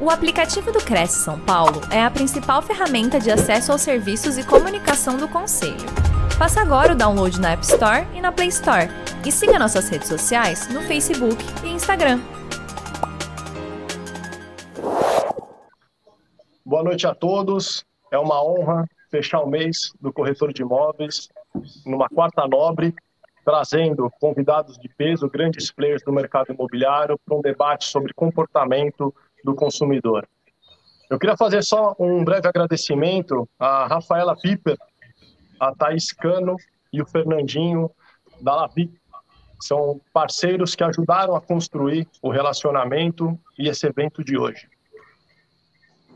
O aplicativo do Cresce São Paulo é a principal ferramenta de acesso aos serviços e comunicação do Conselho. Faça agora o download na App Store e na Play Store. E siga nossas redes sociais no Facebook e Instagram. Boa noite a todos. É uma honra fechar o mês do corretor de imóveis numa quarta nobre, trazendo convidados de peso, grandes players do mercado imobiliário, para um debate sobre comportamento do consumidor. Eu queria fazer só um breve agradecimento à Rafaela Piper, a Thaís Cano e o Fernandinho da Lavi. São parceiros que ajudaram a construir o relacionamento e esse evento de hoje.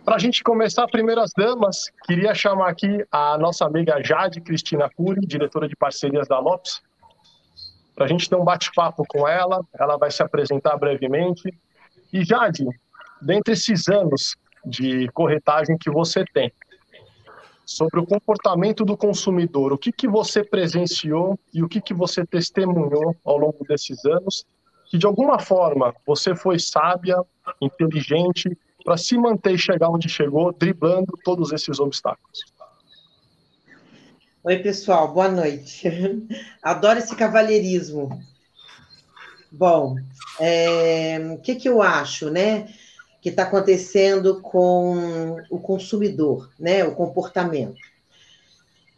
Para a gente começar, primeiras damas, queria chamar aqui a nossa amiga Jade Cristina Cury, diretora de parcerias da Lopes, para a gente ter um bate-papo com ela. Ela vai se apresentar brevemente. E Jade, dentre esses anos de corretagem que você tem, sobre o comportamento do consumidor, o que, que você presenciou e o que, que você testemunhou ao longo desses anos, que de alguma forma você foi sábia, inteligente, para se manter e chegar onde chegou, driblando todos esses obstáculos. Oi, pessoal, boa noite. Adoro esse cavalheirismo. Bom, é, o que, que eu acho, né? Que está acontecendo com o consumidor, né, o comportamento.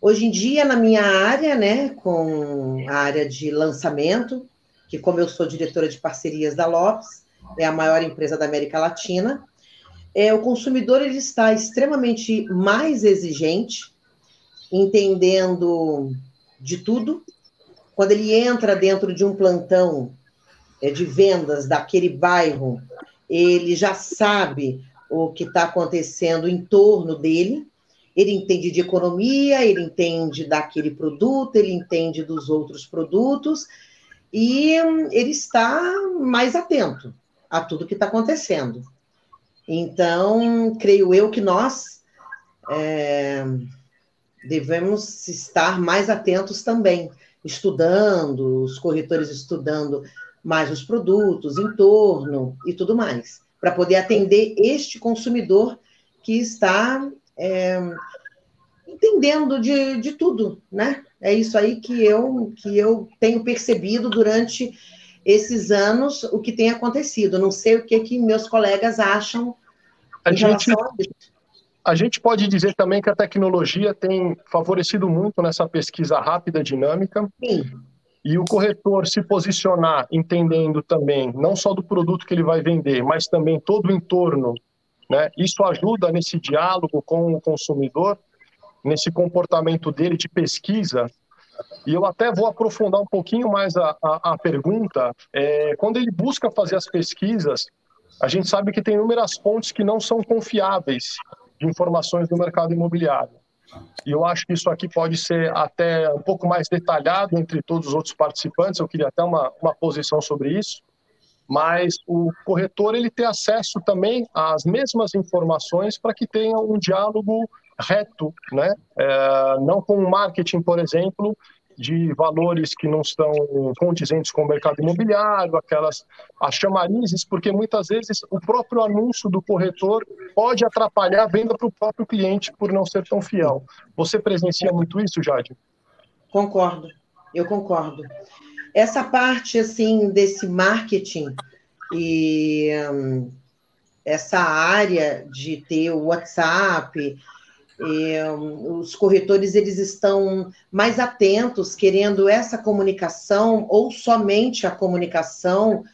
Hoje em dia, na minha área, né, com a área de lançamento, que como eu sou diretora de parcerias da Lopes, é a maior empresa da América Latina, é, o consumidor ele está extremamente mais exigente, entendendo de tudo. Quando ele entra dentro de um plantão é, de vendas daquele bairro, ele já sabe o que está acontecendo em torno dele, ele entende de economia, ele entende daquele produto, ele entende dos outros produtos, e ele está mais atento a tudo que está acontecendo. Então, creio eu que nós é, devemos estar mais atentos também, estudando, os corretores estudando mais os produtos, entorno e tudo mais, para poder atender este consumidor que está é, entendendo de, de tudo, né? É isso aí que eu, que eu tenho percebido durante esses anos o que tem acontecido. Não sei o que, que meus colegas acham a em gente, relação a isso. A gente pode dizer também que a tecnologia tem favorecido muito nessa pesquisa rápida, dinâmica. Sim e o corretor se posicionar entendendo também não só do produto que ele vai vender, mas também todo o entorno, né? Isso ajuda nesse diálogo com o consumidor, nesse comportamento dele de pesquisa. E eu até vou aprofundar um pouquinho mais a, a, a pergunta. É, quando ele busca fazer as pesquisas, a gente sabe que tem inúmeras fontes que não são confiáveis de informações do mercado imobiliário. E eu acho que isso aqui pode ser até um pouco mais detalhado entre todos os outros participantes. Eu queria até uma, uma posição sobre isso. Mas o corretor ele tem acesso também às mesmas informações para que tenha um diálogo reto, né? É, não com o marketing, por exemplo, de valores que não estão condizentes com o mercado imobiliário, aquelas as chamarizes, porque muitas vezes o próprio anúncio do corretor pode atrapalhar a venda para o próprio cliente por não ser tão fiel. Você presencia muito isso, Jade? Concordo, eu concordo. Essa parte assim desse marketing e hum, essa área de ter o WhatsApp, é, os corretores eles estão mais atentos, querendo essa comunicação ou somente a comunicação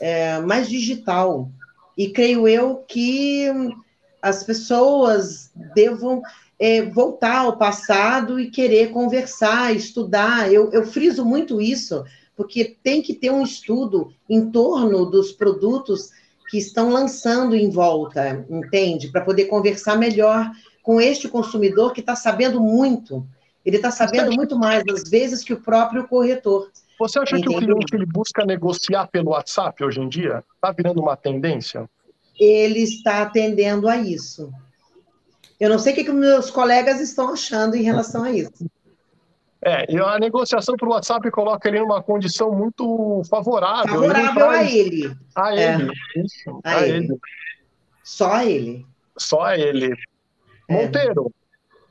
é, mais digital. E creio eu que as pessoas devam é, voltar ao passado e querer conversar, estudar. Eu, eu friso muito isso, porque tem que ter um estudo em torno dos produtos que estão lançando em volta, entende? Para poder conversar melhor com este consumidor que está sabendo muito. Ele está sabendo muito mais, às vezes, que o próprio corretor. Você acha Entendeu? que o cliente ele busca negociar pelo WhatsApp hoje em dia? Está virando uma tendência? Ele está atendendo a isso. Eu não sei o que, que meus colegas estão achando em relação a isso. É, e a negociação por WhatsApp coloca ele numa condição muito favorável. Favorável ele a ele. A ele, é. isso, a, a ele. ele. Só ele. Só ele. É. Monteiro,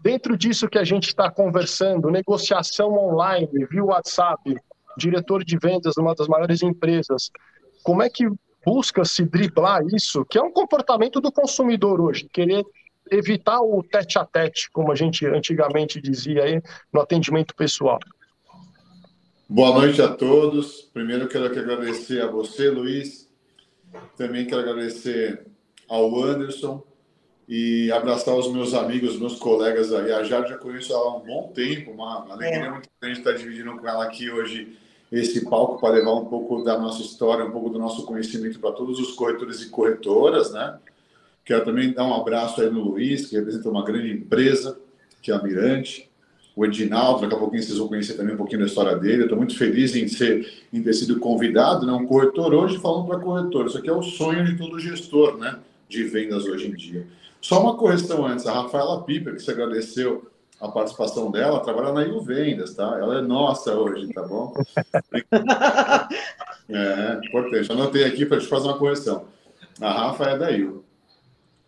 dentro disso que a gente está conversando, negociação online, via WhatsApp, diretor de vendas de uma das maiores empresas, como é que busca se driblar isso, que é um comportamento do consumidor hoje, querer evitar o tete a tete, como a gente antigamente dizia aí no atendimento pessoal. Boa noite a todos. Primeiro quero agradecer a você, Luiz. Também quero agradecer ao Anderson e abraçar os meus amigos, meus colegas aí. A Jade já conheço há um bom tempo, uma alegria é. muito grande estar dividindo com ela aqui hoje esse palco para levar um pouco da nossa história, um pouco do nosso conhecimento para todos os corretores e corretoras, né? Quero também dar um abraço aí no Luiz, que representa uma grande empresa, que é a Mirante. O Edinaldo, daqui a pouquinho vocês vão conhecer também um pouquinho da história dele. Estou muito feliz em, ser, em ter sido convidado, né? um corretor hoje falando para corretor. Isso aqui é o sonho de todo gestor né? de vendas hoje em dia. Só uma correção antes, a Rafaela Piper, que você agradeceu a participação dela, trabalha na Rio Vendas, tá? Ela é nossa hoje, tá bom? é, importante. Anotei aqui para te fazer uma correção. A Rafa é da Rio.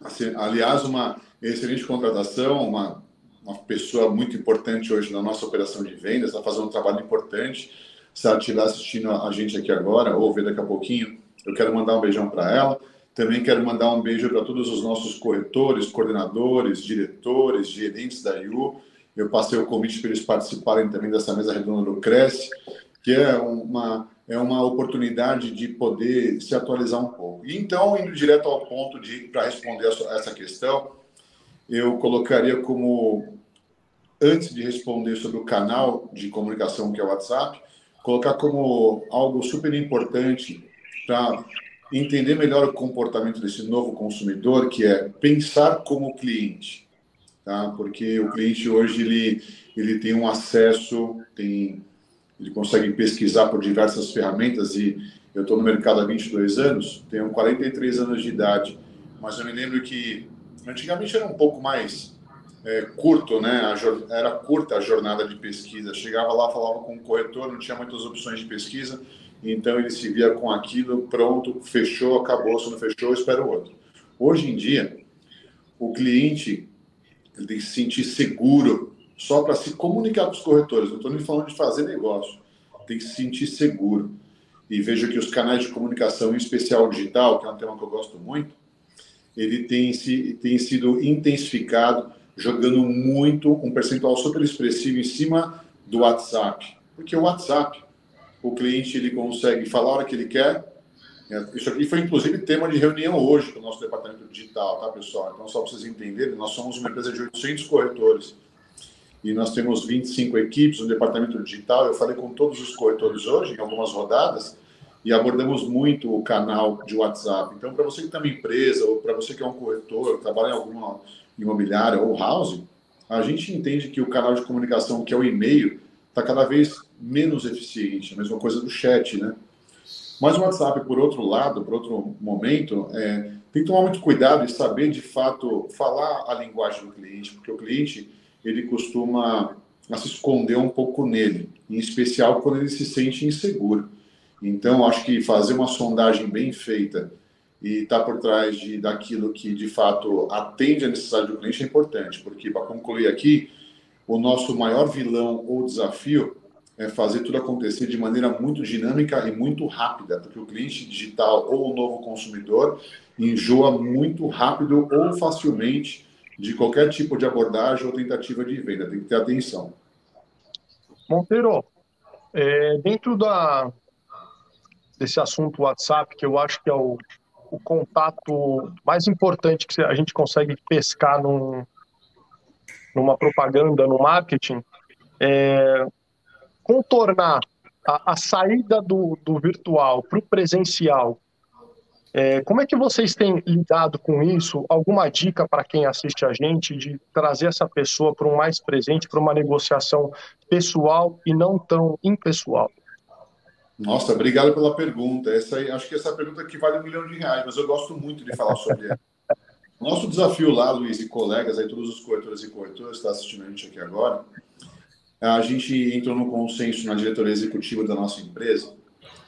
Assim, aliás, uma excelente contratação, uma, uma pessoa muito importante hoje na nossa operação de vendas, está fazendo um trabalho importante. Se ela estiver assistindo a gente aqui agora, ou ver daqui a pouquinho, eu quero mandar um beijão para ela. Também quero mandar um beijo para todos os nossos corretores, coordenadores, diretores, gerentes da IU. Eu passei o convite para eles participarem também dessa mesa redonda do Cresce, que é uma, é uma oportunidade de poder se atualizar um pouco. Então, indo direto ao ponto de para responder essa questão, eu colocaria como antes de responder sobre o canal de comunicação que é o WhatsApp, colocar como algo super importante para entender melhor o comportamento desse novo consumidor, que é pensar como cliente, tá? Porque o cliente hoje ele ele tem um acesso, tem ele consegue pesquisar por diversas ferramentas e eu estou no mercado há 22 anos, tenho 43 anos de idade, mas eu me lembro que antigamente era um pouco mais é, curto, né? A, era curta a jornada de pesquisa. Chegava lá, falava com o corretor, não tinha muitas opções de pesquisa então ele se via com aquilo, pronto, fechou, acabou, se não fechou, espera o outro. Hoje em dia, o cliente ele tem que se sentir seguro só para se comunicar com os corretores. Não estou nem falando de fazer negócio. Tem que se sentir seguro. E vejo que os canais de comunicação, em especial digital, que é um tema que eu gosto muito, ele tem, se, tem sido intensificado, jogando muito, um percentual super expressivo em cima do WhatsApp. Porque o WhatsApp o cliente ele consegue falar a hora que ele quer. É, isso aqui foi inclusive tema de reunião hoje com o nosso departamento digital, tá, pessoal? Então, só para vocês entenderem, nós somos uma empresa de 800 corretores e nós temos 25 equipes no departamento digital. Eu falei com todos os corretores hoje, em algumas rodadas, e abordamos muito o canal de WhatsApp. Então, para você que tem uma empresa, ou para você que é um corretor, trabalha em alguma imobiliária ou house, a gente entende que o canal de comunicação, que é o e-mail, está cada vez menos eficiente. A mesma coisa do chat, né? Mas o WhatsApp, por outro lado, por outro momento, é, tem que tomar muito cuidado e saber, de fato, falar a linguagem do cliente, porque o cliente, ele costuma se esconder um pouco nele, em especial quando ele se sente inseguro. Então, acho que fazer uma sondagem bem feita e estar tá por trás de, daquilo que, de fato, atende a necessidade do cliente é importante, porque, para concluir aqui, o nosso maior vilão ou desafio é fazer tudo acontecer de maneira muito dinâmica e muito rápida, porque o cliente digital ou o novo consumidor enjoa muito rápido ou facilmente de qualquer tipo de abordagem ou tentativa de venda. Tem que ter atenção. Monteiro, é, dentro da, desse assunto WhatsApp, que eu acho que é o, o contato mais importante que a gente consegue pescar num, numa propaganda, no marketing, é, contornar a, a, saída do, do virtual para o presencial. É, como é que vocês têm lidado com isso? Alguma dica para quem assiste a gente de trazer essa pessoa para um mais presente, para uma negociação pessoal e não tão impessoal? Nossa, obrigado pela pergunta. Essa acho que essa pergunta aqui vale um milhão de reais, mas eu gosto muito de falar sobre ela. Nosso desafio lá, Luiz e colegas, aí todos os corretores e corretoras que estão assistindo a gente aqui agora, a gente entrou no consenso na diretoria executiva da nossa empresa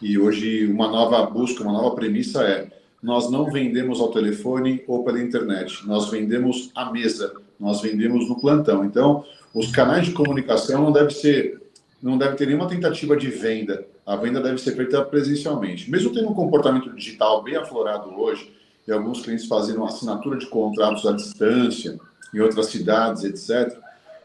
e hoje uma nova busca, uma nova premissa é nós não vendemos ao telefone ou pela internet, nós vendemos à mesa, nós vendemos no plantão. Então, os canais de comunicação não deve ser, não deve ter nenhuma tentativa de venda. A venda deve ser feita presencialmente. Mesmo tendo um comportamento digital bem aflorado hoje, e alguns clientes fazendo assinatura de contratos à distância, em outras cidades, etc.,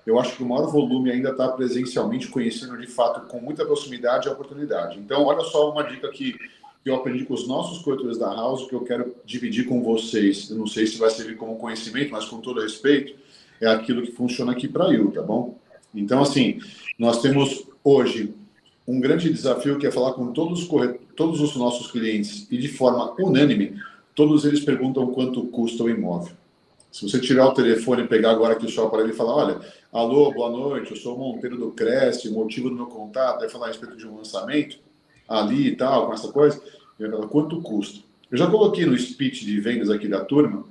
eu acho que o maior volume ainda está presencialmente, conhecendo de fato com muita proximidade a oportunidade. Então, olha só uma dica que eu aprendi com os nossos corretores da House, que eu quero dividir com vocês. Eu não sei se vai servir como conhecimento, mas com todo respeito, é aquilo que funciona aqui para eu, tá bom? Então, assim, nós temos hoje um grande desafio que é falar com todos os, todos os nossos clientes e de forma unânime, todos eles perguntam quanto custa o imóvel. Se você tirar o telefone e pegar agora aqui o seu aparelho e falar, olha, alô, boa noite, eu sou o Monteiro do Cresce, motivo do meu contato é falar a respeito de um lançamento ali e tal, com essa coisa, quanto custa? Eu já coloquei no speech de vendas aqui da turma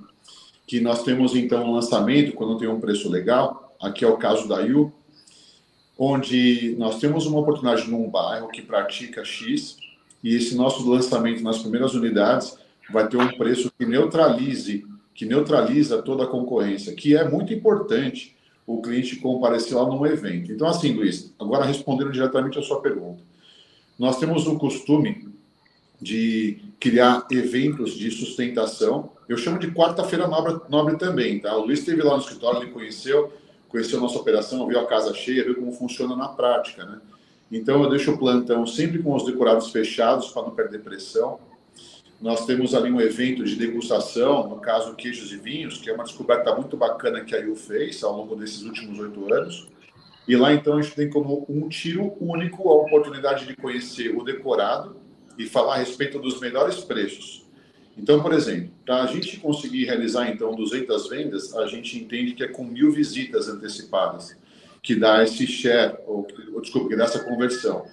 que nós temos então um lançamento quando tem um preço legal. Aqui é o caso da Yu, onde nós temos uma oportunidade num bairro que pratica X e esse nosso lançamento nas primeiras unidades vai ter um preço que neutralize, que neutraliza toda a concorrência, que é muito importante o cliente comparecer lá num evento. Então, assim, Luiz, agora respondendo diretamente a sua pergunta, nós temos o costume de criar eventos de sustentação. Eu chamo de quarta-feira nobre, nobre, também, tá? O Luiz esteve lá no escritório, ele conheceu, conheceu a nossa operação, viu a casa cheia, viu como funciona na prática, né? Então eu deixo o plantão sempre com os decorados fechados para não perder pressão. Nós temos ali um evento de degustação, no caso queijos e vinhos, que é uma descoberta muito bacana que a IU fez ao longo desses últimos oito anos. E lá então a gente tem como um tiro único a oportunidade de conhecer o decorado, e falar a respeito dos melhores preços. Então, por exemplo, para a gente conseguir realizar então 200 vendas, a gente entende que é com mil visitas antecipadas que dá esse share, ou, ou desculpa, que dá essa conversão.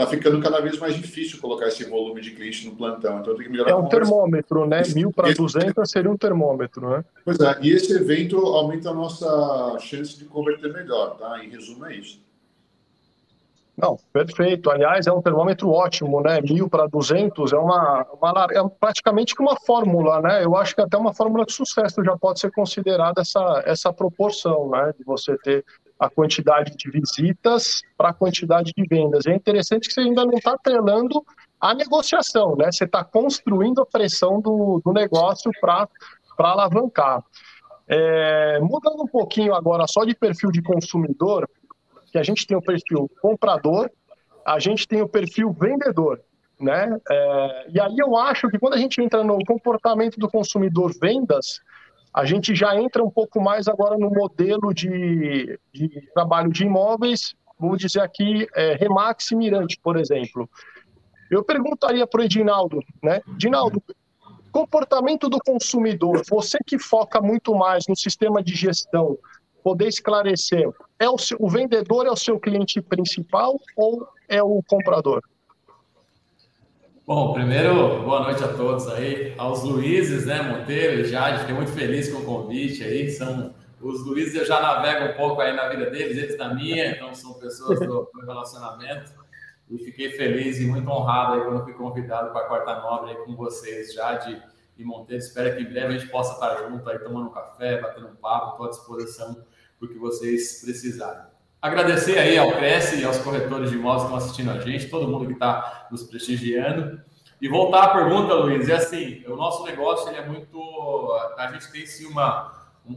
Está ficando cada vez mais difícil colocar esse volume de cliente no plantão, então tem que melhorar. É um termômetro, né? Mil para 200 seria um termômetro, né? Pois é, e esse evento aumenta a nossa chance de converter melhor, tá? Em resumo, é isso. Não, perfeito. Aliás, é um termômetro ótimo, né? Mil para 200 é uma, uma é praticamente uma fórmula, né? Eu acho que até uma fórmula de sucesso já pode ser considerada essa, essa proporção, né? De você ter a quantidade de visitas para a quantidade de vendas. É interessante que você ainda não está trelando a negociação, né? Você está construindo a pressão do, do negócio para alavancar. É, mudando um pouquinho agora só de perfil de consumidor, que a gente tem o perfil comprador, a gente tem o perfil vendedor, né? É, e aí eu acho que quando a gente entra no comportamento do consumidor vendas, a gente já entra um pouco mais agora no modelo de, de trabalho de imóveis, vamos dizer aqui, é, Remax e Mirante, por exemplo. Eu perguntaria para o Edinaldo, né? Edinaldo, comportamento do consumidor, você que foca muito mais no sistema de gestão, poder esclarecer, é o, seu, o vendedor é o seu cliente principal ou é o comprador? Bom, primeiro, boa noite a todos aí, aos Luizes, né, Monteiro e Jade, fiquei muito feliz com o convite aí, são, os Luizes eu já navego um pouco aí na vida deles, eles na minha, então são pessoas do, do relacionamento, e fiquei feliz e muito honrado aí quando fui convidado para a Quarta Nobre aí com vocês, Jade e Monteiro, espero que em breve a gente possa estar junto aí, tomando um café, batendo um papo, estou à disposição o que vocês precisarem. Agradecer aí ao Cresce e aos corretores de imóveis que estão assistindo a gente, todo mundo que está nos prestigiando. E voltar à pergunta, Luiz, é assim, o nosso negócio ele é muito, a gente tem sim uma,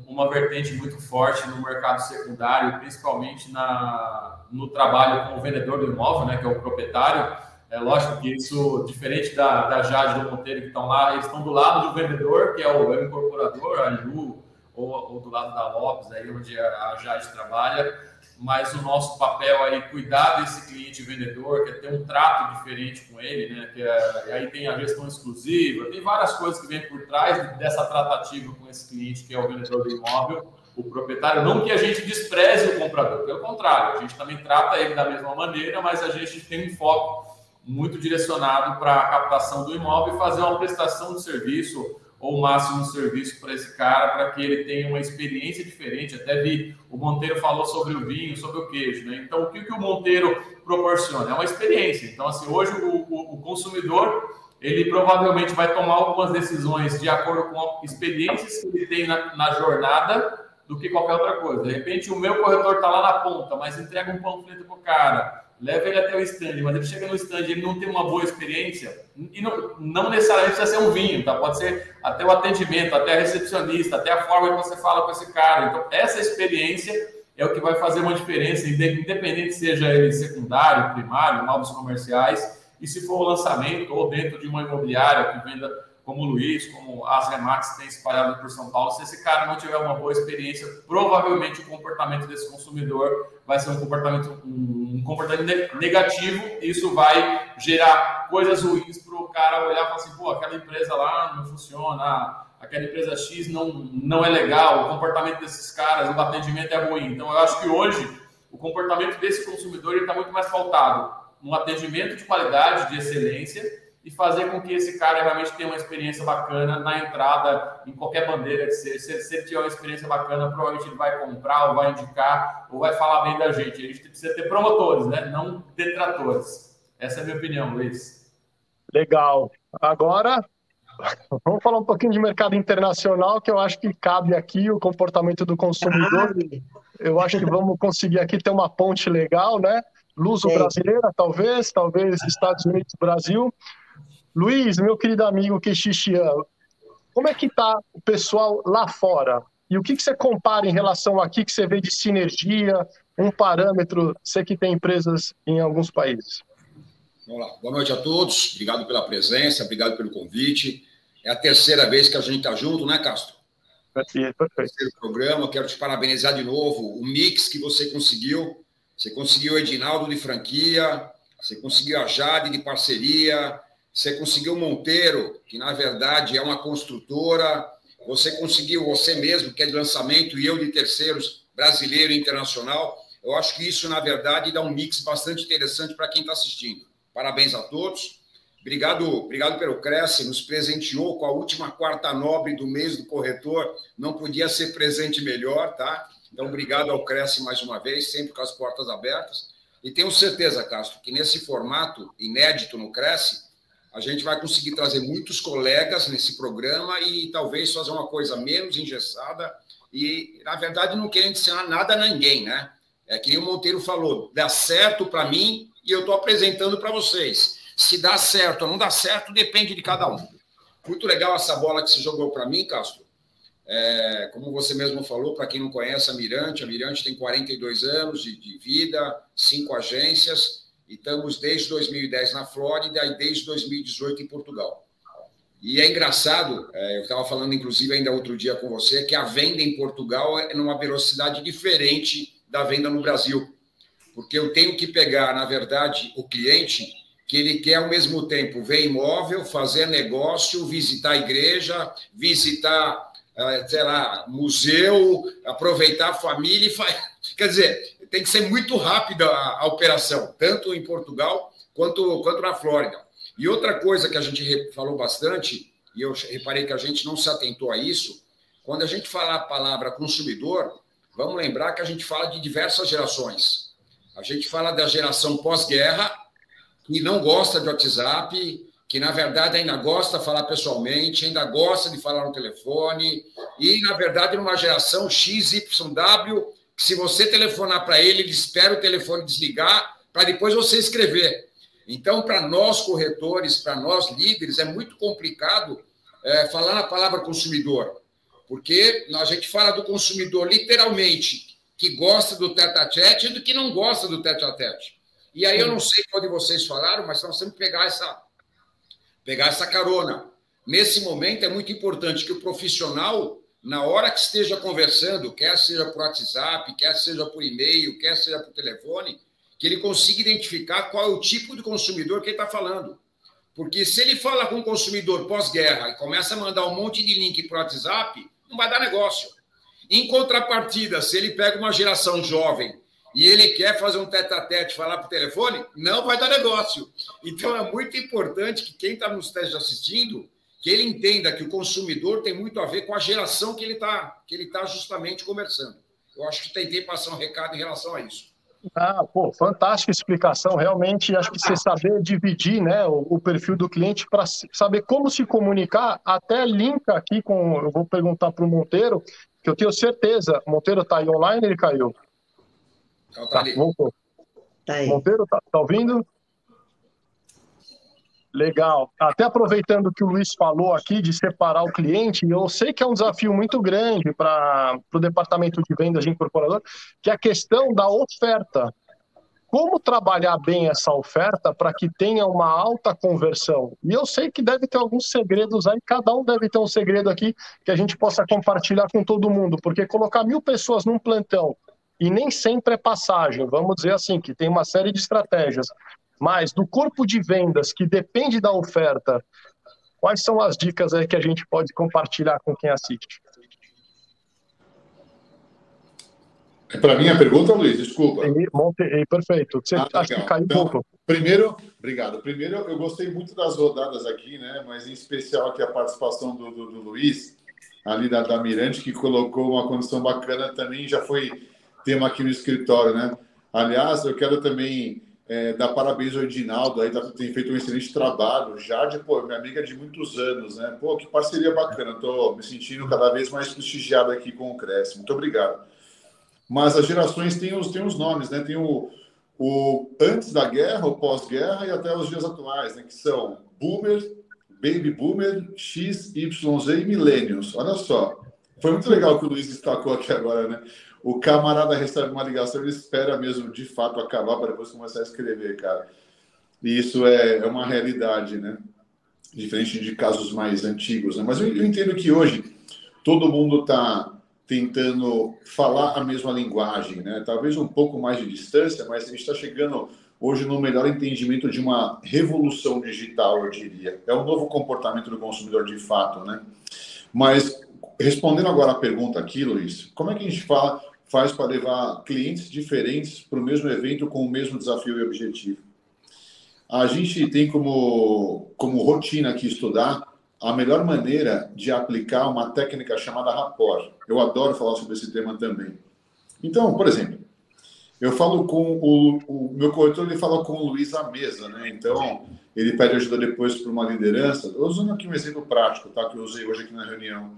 uma vertente muito forte no mercado secundário, principalmente na, no trabalho com o vendedor do imóvel, né, que é o proprietário. É lógico que isso, diferente da, da Jade do Monteiro que estão lá, eles estão do lado do vendedor, que é o, incorporador, a Ju, ou, ou do lado da Lopes, aí onde a Jade trabalha, mas o nosso papel aí cuidar desse cliente vendedor, que é ter um trato diferente com ele, né? Que é, e aí tem a gestão exclusiva, tem várias coisas que vêm por trás dessa tratativa com esse cliente que é o vendedor do imóvel, o proprietário, não que a gente despreze o comprador, pelo contrário, a gente também trata ele da mesma maneira, mas a gente tem um foco muito direcionado para a captação do imóvel e fazer uma prestação de serviço ou o máximo serviço para esse cara, para que ele tenha uma experiência diferente. Até vi, o Monteiro falou sobre o vinho, sobre o queijo, né? Então, o que, que o Monteiro proporciona? É uma experiência. Então, assim, hoje o, o, o consumidor, ele provavelmente vai tomar algumas decisões de acordo com experiências que ele tem na, na jornada do que qualquer outra coisa. De repente, o meu corretor está lá na ponta, mas entrega um panfleto para o cara, leva ele até o stand, mas ele chega no stand e ele não tem uma boa experiência, e não, não necessariamente precisa ser um vinho, tá? Pode ser até o atendimento, até a recepcionista, até a forma que você fala com esse cara. Então, essa experiência é o que vai fazer uma diferença, independente seja ele secundário, primário, novos comerciais, e se for o lançamento ou dentro de uma imobiliária que venda como o Luiz, como as Remax têm espalhado por São Paulo, se esse cara não tiver uma boa experiência, provavelmente o comportamento desse consumidor vai ser um comportamento, um comportamento negativo, isso vai gerar coisas ruins para o cara olhar e falar assim, pô, aquela empresa lá não funciona, aquela empresa X não, não é legal, o comportamento desses caras, o atendimento é ruim. Então, eu acho que hoje o comportamento desse consumidor está muito mais pautado no atendimento de qualidade, de excelência, e fazer com que esse cara realmente tenha uma experiência bacana na entrada, em qualquer bandeira que seja. Se, se ele tiver uma experiência bacana, provavelmente ele vai comprar, ou vai indicar, ou vai falar bem da gente. A gente precisa ter promotores, né? não detratores. Essa é a minha opinião, Luiz. Legal. Agora, vamos falar um pouquinho de mercado internacional, que eu acho que cabe aqui o comportamento do consumidor. Eu acho que vamos conseguir aqui ter uma ponte legal, né? Luso-brasileira, talvez, talvez Estados Unidos-Brasil. Luiz, meu querido amigo Quexixian, como é que está o pessoal lá fora? E o que, que você compara em relação aqui que você vê de sinergia, um parâmetro, você que tem empresas em alguns países? Vamos lá. Boa noite a todos. Obrigado pela presença, obrigado pelo convite. É a terceira vez que a gente está junto, né, Castro? Perfeito, perfeito. Terceiro programa. Quero te parabenizar de novo. O mix que você conseguiu. Você conseguiu o Edinaldo de franquia, você conseguiu a Jade de parceria, você conseguiu Monteiro, que na verdade é uma construtora, você conseguiu você mesmo, que é de lançamento, e eu de terceiros, brasileiro e internacional. Eu acho que isso, na verdade, dá um mix bastante interessante para quem está assistindo. Parabéns a todos. Obrigado, obrigado pelo Cresce, nos presenteou com a última quarta nobre do mês do corretor. Não podia ser presente melhor, tá? Então, obrigado ao Cresce mais uma vez, sempre com as portas abertas. E tenho certeza, Castro, que nesse formato inédito no Cresce, a gente vai conseguir trazer muitos colegas nesse programa e talvez fazer uma coisa menos engessada e, na verdade, não querendo ensinar nada a ninguém, né? É que o Monteiro falou, dá certo para mim e eu estou apresentando para vocês. Se dá certo ou não dá certo, depende de cada um. Muito legal essa bola que você jogou para mim, Castro. É, como você mesmo falou, para quem não conhece a Mirante, a Mirante tem 42 anos de, de vida, cinco agências, e estamos desde 2010 na Flórida e desde 2018 em Portugal. E é engraçado, é, eu estava falando inclusive ainda outro dia com você, que a venda em Portugal é numa velocidade diferente da venda no Brasil. Porque eu tenho que pegar, na verdade, o cliente que ele quer ao mesmo tempo ver imóvel, fazer negócio, visitar igreja, visitar, é, sei lá, museu, aproveitar a família e Quer dizer, tem que ser muito rápida a, a operação, tanto em Portugal quanto, quanto na Flórida. E outra coisa que a gente falou bastante, e eu reparei que a gente não se atentou a isso, quando a gente fala a palavra consumidor, vamos lembrar que a gente fala de diversas gerações. A gente fala da geração pós-guerra, que não gosta de WhatsApp, que na verdade ainda gosta de falar pessoalmente, ainda gosta de falar no telefone, e na verdade numa geração XYW se você telefonar para ele, ele espera o telefone desligar para depois você escrever. Então, para nós corretores, para nós líderes, é muito complicado é, falar na palavra consumidor, porque a gente fala do consumidor literalmente que gosta do tete a tete e do que não gosta do tete a tete. E aí eu não sei qual de vocês falaram, mas nós temos que pegar essa, pegar essa carona. Nesse momento é muito importante que o profissional na hora que esteja conversando, quer seja por WhatsApp, quer seja por e-mail, quer seja por telefone, que ele consiga identificar qual é o tipo de consumidor que ele está falando. Porque se ele fala com o consumidor pós-guerra e começa a mandar um monte de link para o WhatsApp, não vai dar negócio. Em contrapartida, se ele pega uma geração jovem e ele quer fazer um tete a tete, falar por telefone, não vai dar negócio. Então é muito importante que quem está nos testes assistindo que ele entenda que o consumidor tem muito a ver com a geração que ele está que ele tá justamente conversando. Eu acho que tentei passar um recado em relação a isso. Ah, pô, fantástica explicação. Realmente, acho que você saber dividir né, o, o perfil do cliente para saber como se comunicar, até linka aqui com. Eu vou perguntar para o Monteiro, que eu tenho certeza. Monteiro está aí online ele caiu? Então, tá, tá voltou. Tá aí. Monteiro, tá, tá ouvindo? Legal. Até aproveitando que o Luiz falou aqui de separar o cliente, eu sei que é um desafio muito grande para o departamento de vendas de incorporador, que é a questão da oferta. Como trabalhar bem essa oferta para que tenha uma alta conversão? E eu sei que deve ter alguns segredos aí, cada um deve ter um segredo aqui que a gente possa compartilhar com todo mundo, porque colocar mil pessoas num plantão e nem sempre é passagem, vamos dizer assim, que tem uma série de estratégias. Mas do corpo de vendas que depende da oferta, quais são as dicas aí que a gente pode compartilhar com quem assiste? É para mim a pergunta, Luiz? Desculpa. E, monte, e, perfeito. Você ah, acha que caiu então, pouco? Primeiro, obrigado. Primeiro, eu gostei muito das rodadas aqui, né? Mas em especial aqui a participação do, do, do Luiz, ali da, da Mirante, que colocou uma condição bacana também, já foi tema aqui no escritório, né? Aliás, eu quero também é, dar parabéns ao Edinaldo, aí tá, tem feito um excelente trabalho. Jade, pô, minha amiga de muitos anos, né? Pô, que parceria bacana. Tô me sentindo cada vez mais prestigiado aqui com o Cresce. Muito obrigado. Mas as gerações têm os, têm os nomes, né? Tem o, o antes da guerra, o pós-guerra e até os dias atuais, né? Que são Boomer, Baby Boomer, X, Y, Z e Millennials. Olha só. Foi muito legal que o Luiz destacou aqui agora, né? O camarada recebe uma ligação, ele espera mesmo de fato acabar para depois começar a escrever, cara. E isso é, é uma realidade, né? Diferente de casos mais antigos, né? Mas eu, eu entendo que hoje todo mundo está tentando falar a mesma linguagem, né? Talvez um pouco mais de distância, mas a gente está chegando hoje no melhor entendimento de uma revolução digital, eu diria. É um novo comportamento do consumidor de fato, né? Mas respondendo agora a pergunta aqui, Luiz, como é que a gente fala faz para levar clientes diferentes para o mesmo evento com o mesmo desafio e objetivo. A gente tem como, como rotina aqui estudar a melhor maneira de aplicar uma técnica chamada rapport. Eu adoro falar sobre esse tema também. Então, por exemplo, eu falo com o, o meu corretor, ele fala com o Luiz à mesa, né? Então, ele pede ajuda depois para uma liderança. Eu usando aqui um exemplo prático, tá? Que eu usei hoje aqui na reunião.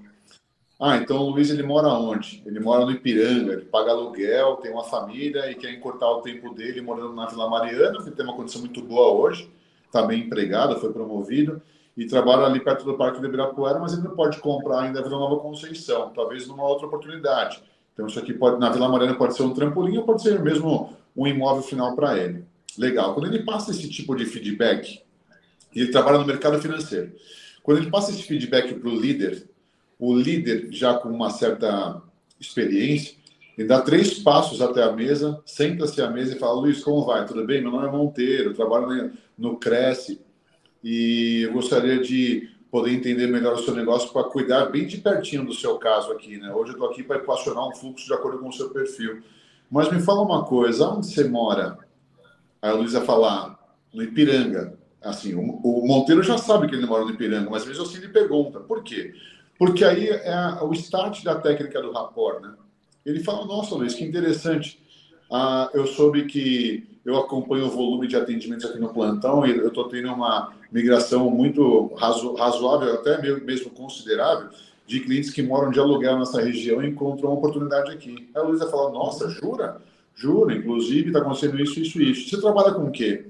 Ah, então o Luiz ele mora onde? Ele mora no Ipiranga, ele paga aluguel, tem uma família e quer encurtar o tempo dele morando na Vila Mariana, que tem uma condição muito boa hoje, está bem empregado, foi promovido e trabalha ali perto do Parque de Ibirapuera, mas ele não pode comprar ainda a Vila Nova Conceição, talvez numa outra oportunidade. Então isso aqui pode na Vila Mariana pode ser um trampolim ou pode ser mesmo um imóvel final para ele. Legal. Quando ele passa esse tipo de feedback, ele trabalha no mercado financeiro. Quando ele passa esse feedback para o líder o líder, já com uma certa experiência, ele dá três passos até a mesa, senta-se à mesa e fala: Luiz, como vai? Tudo bem? Meu nome é Monteiro, trabalho no Cresce e eu gostaria de poder entender melhor o seu negócio para cuidar bem de pertinho do seu caso aqui. Né? Hoje eu estou aqui para equacionar um fluxo de acordo com o seu perfil. Mas me fala uma coisa: onde você mora? Aí a Luísa falar: no Ipiranga. Assim, o Monteiro já sabe que ele mora no Ipiranga, mas mesmo assim ele pergunta: por quê? Porque aí é o start da técnica do rapport, né? Ele fala, nossa, Luiz, que interessante. Ah, eu soube que eu acompanho o volume de atendimentos aqui no plantão e eu estou tendo uma migração muito razo razoável, até mesmo considerável, de clientes que moram de aluguel nessa região e encontram uma oportunidade aqui. Aí a Luísa fala, nossa, jura? Jura, inclusive está acontecendo isso, isso isso. Você trabalha com o quê?